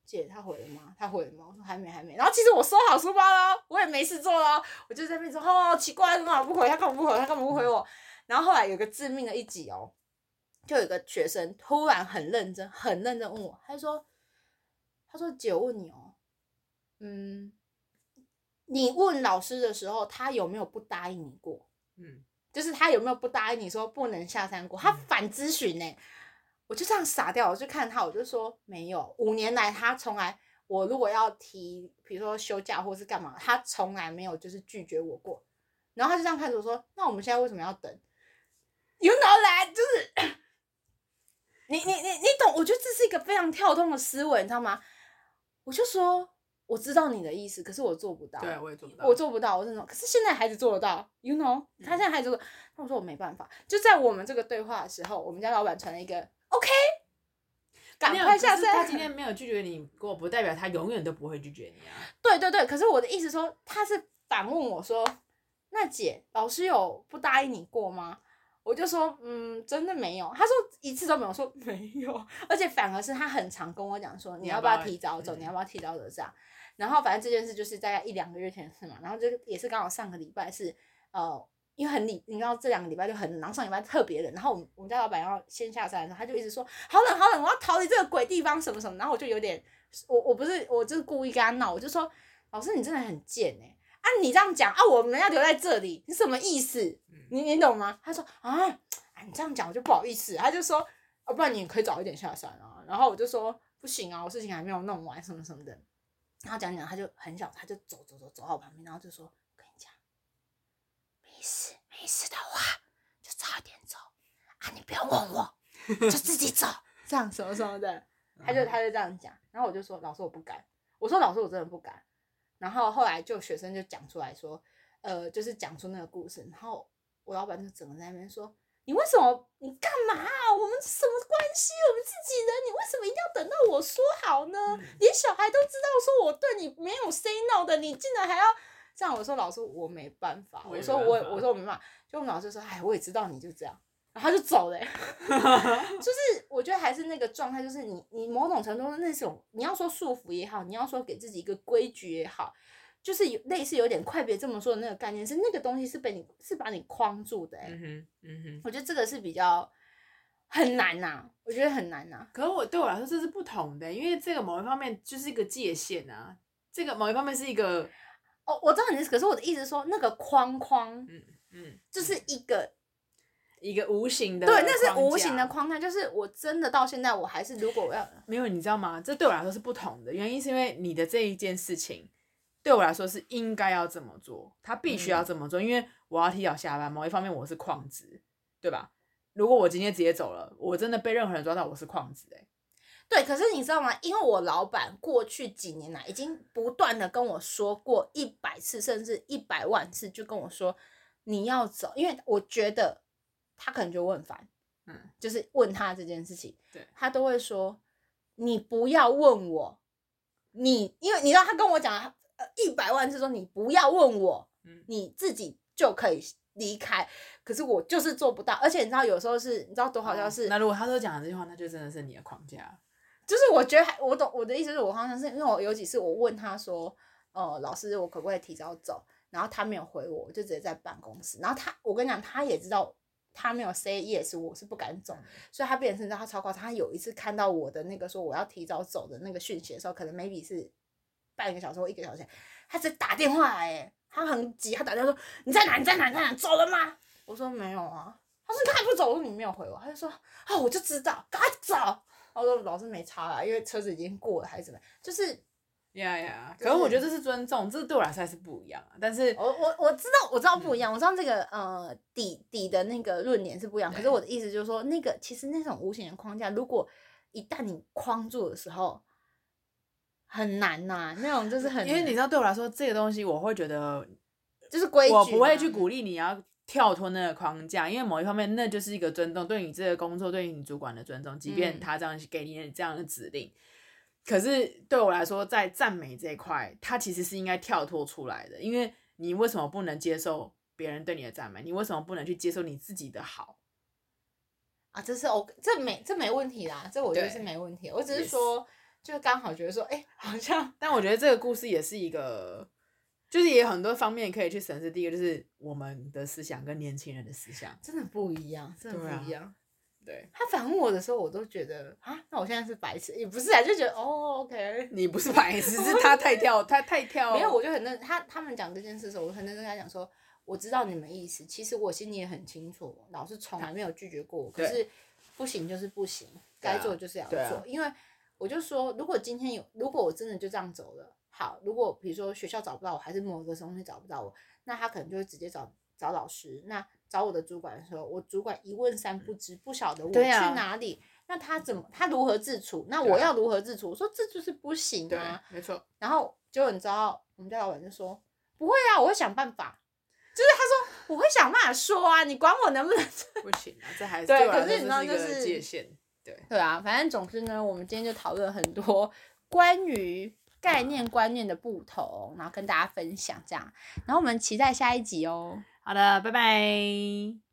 姐，他回了吗？他回了吗？”我说：“还没，还没。”然后其实我收好书包了，我也没事做了，我就在那边说：“哦，奇怪，怎么不回？他干嘛不回？他干嘛不回我？”然后后来有个致命的一击哦，就有个学生突然很认真、很认真问我，他说：“他说姐，我问你哦，嗯，你问老师的时候，他有没有不答应你过？嗯，就是他有没有不答应你说不能下山过？他反咨询呢？”我就这样傻掉，我就看他，我就说没有。五年来，他从来，我如果要提，比如说休假或是干嘛，他从来没有就是拒绝我过。然后他就这样开始说：“那我们现在为什么要等？”You know that，就是 你你你你懂？我觉得这是一个非常跳动的思维，你知道吗？我就说我知道你的意思，可是我做不到。对，我也做不到。我做不到，我这种。可是现在孩子做得到，You know，他现在孩子做。那我说我没办法。就在我们这个对话的时候，我们家老板传了一个。OK，赶快下山。他今天没有拒绝你过，不代表他永远都不会拒绝你啊。对对对，可是我的意思说，他是反问我说：“那姐，老师有不答应你过吗？”我就说，嗯，真的没有。他说一次都没有，说没有，而且反而是他很常跟我讲说，你要不要提早走？你要不要提早走？这样。然后反正这件事就是大概一两个月前的事嘛。然后就也是刚好上个礼拜是，呃，因为很冷，你知道这两个礼拜就很冷，然后上礼拜特别冷。然后我们我们家老板要先下山的时候，他就一直说好冷好冷，我要逃离这个鬼地方什么什么。然后我就有点，我我不是我就是故意跟他闹，我就说老师你真的很贱哎、欸。啊，你这样讲啊，我们要留在这里，你什么意思？你你懂吗？他说啊，你这样讲我就不好意思。他就说，啊，不然你可以早一点下山啊。然后我就说不行啊，我事情还没有弄完，什么什么的。然后讲讲，他就很小，他就走走走走到我旁边，然后就说，没事的话，就早一点走啊，你不要问我，就自己走，这样什么什么的。他就他就这样讲，然后我就说，老师我不敢，我说老师我真的不敢。然后后来就学生就讲出来说，呃，就是讲出那个故事。然后我老板就整个在那边说：“你为什么？你干嘛？我们什么关系？我们自己人，你为什么一定要等到我说好呢？嗯、连小孩都知道说我对你没有 say no 的，你竟然还要这样？”我说：“老师，我没办法。我”我说：“我我说我没办法。”就我们老师说：“哎，我也知道你就这样。”然后他就走了。就是我觉得还是那个状态，就是你你某种程度的那种你要说束缚也好，你要说给自己一个规矩也好，就是有类似有点快别这么说的那个概念，是那个东西是被你是把你框住的。嗯哼，嗯哼，我觉得这个是比较很难呐、啊，我觉得很难呐、啊。可是我对我来说这是不同的，因为这个某一方面就是一个界限啊，这个某一方面是一个哦，我知道你的意思，可是我的意思是说那个框框，嗯嗯，就是一个。一个无形的对，那是无形的框架，就是我真的到现在我还是，如果我要没有，你知道吗？这对我来说是不同的原因，是因为你的这一件事情对我来说是应该要这么做，他必须要这么做，嗯、因为我要提早下班。某一方面我是旷职，对吧？如果我今天直接走了，我真的被任何人抓到我是旷职，哎，对。可是你知道吗？因为我老板过去几年来已经不断的跟我说过一百次，甚至一百万次，就跟我说你要走，因为我觉得。他可能就问烦，嗯，就是问他这件事情，对，他都会说，你不要问我，你因为你知道他跟我讲呃一百万次说你不要问我，嗯，你自己就可以离开，可是我就是做不到，而且你知道有时候是你知道多好笑是，那如果他都讲了这句话，那就真的是你的框架，就是我觉得还我懂我的意思是我好像是因为我有几次我问他说，呃，老师我可不可以提早走，然后他没有回我，我就直接在办公室，然后他我跟你讲他也知道。他没有 say yes，我是不敢走，所以他变成他超夸张。他有一次看到我的那个说我要提早走的那个讯息的时候，可能 maybe 是半个小时或一个小时，他直接打电话来，哎，他很急，他打电话说你在哪？你在哪？你在哪？走了吗？我说没有啊。他说你还不走，我说你没有回我。他就说啊，我就知道，赶快走。我说老师没差啦，因为车子已经过了还是怎么样？就是。呀呀，可是我觉得这是尊重，这对我来说还是不一样啊。但是我我我知道我知道不一样，我知道这个呃底底的那个论点是不一样。可是我的意思就是说，那个其实那种无形的框架，如果一旦你框住的时候，很难呐。那种就是很，因为你知道，对我来说，这个东西我会觉得就是规矩，我不会去鼓励你要跳脱那个框架，因为某一方面那就是一个尊重，对你这个工作，对你主管的尊重，即便他这样给你这样的指令。可是对我来说，在赞美这一块，它其实是应该跳脱出来的。因为你为什么不能接受别人对你的赞美？你为什么不能去接受你自己的好？啊，这是 OK，这没这没问题啦，这我觉得是没问题。我只是说.就刚好觉得说，哎、欸，好像。但我觉得这个故事也是一个，就是也有很多方面可以去审视。第一个就是我们的思想跟年轻人的思想真的不一样，真的不一样。对，他反问我的时候，我都觉得啊，那我现在是白痴，也不是啊，就觉得哦，OK，你不是白痴，是他太跳，他太跳。没有，我就很认他他们讲这件事的时候，我很认真跟他讲说，我知道你们意思，其实我心里也很清楚，老师从来没有拒绝过我，可是不行就是不行，该做就是要做，因为我就说，如果今天有，如果我真的就这样走了，好，如果比如说学校找不到我，还是某个东西找不到我，那他可能就会直接找找老师，那。找我的主管的时候，我主管一问三不知，不晓得我去哪里，啊、那他怎么他如何自处？那我要如何自处？我说这就是不行啊，没错。然后结果你知道，我们家老板就说不会啊，我会想办法。就是他说我会想办法说啊，你管我能不能？不行啊，这还是对。可是你知道，就是界限，对对啊。反正总之呢，我们今天就讨论很多关于概念观念的不同，然后跟大家分享这样。然后我们期待下一集哦。好的，拜拜。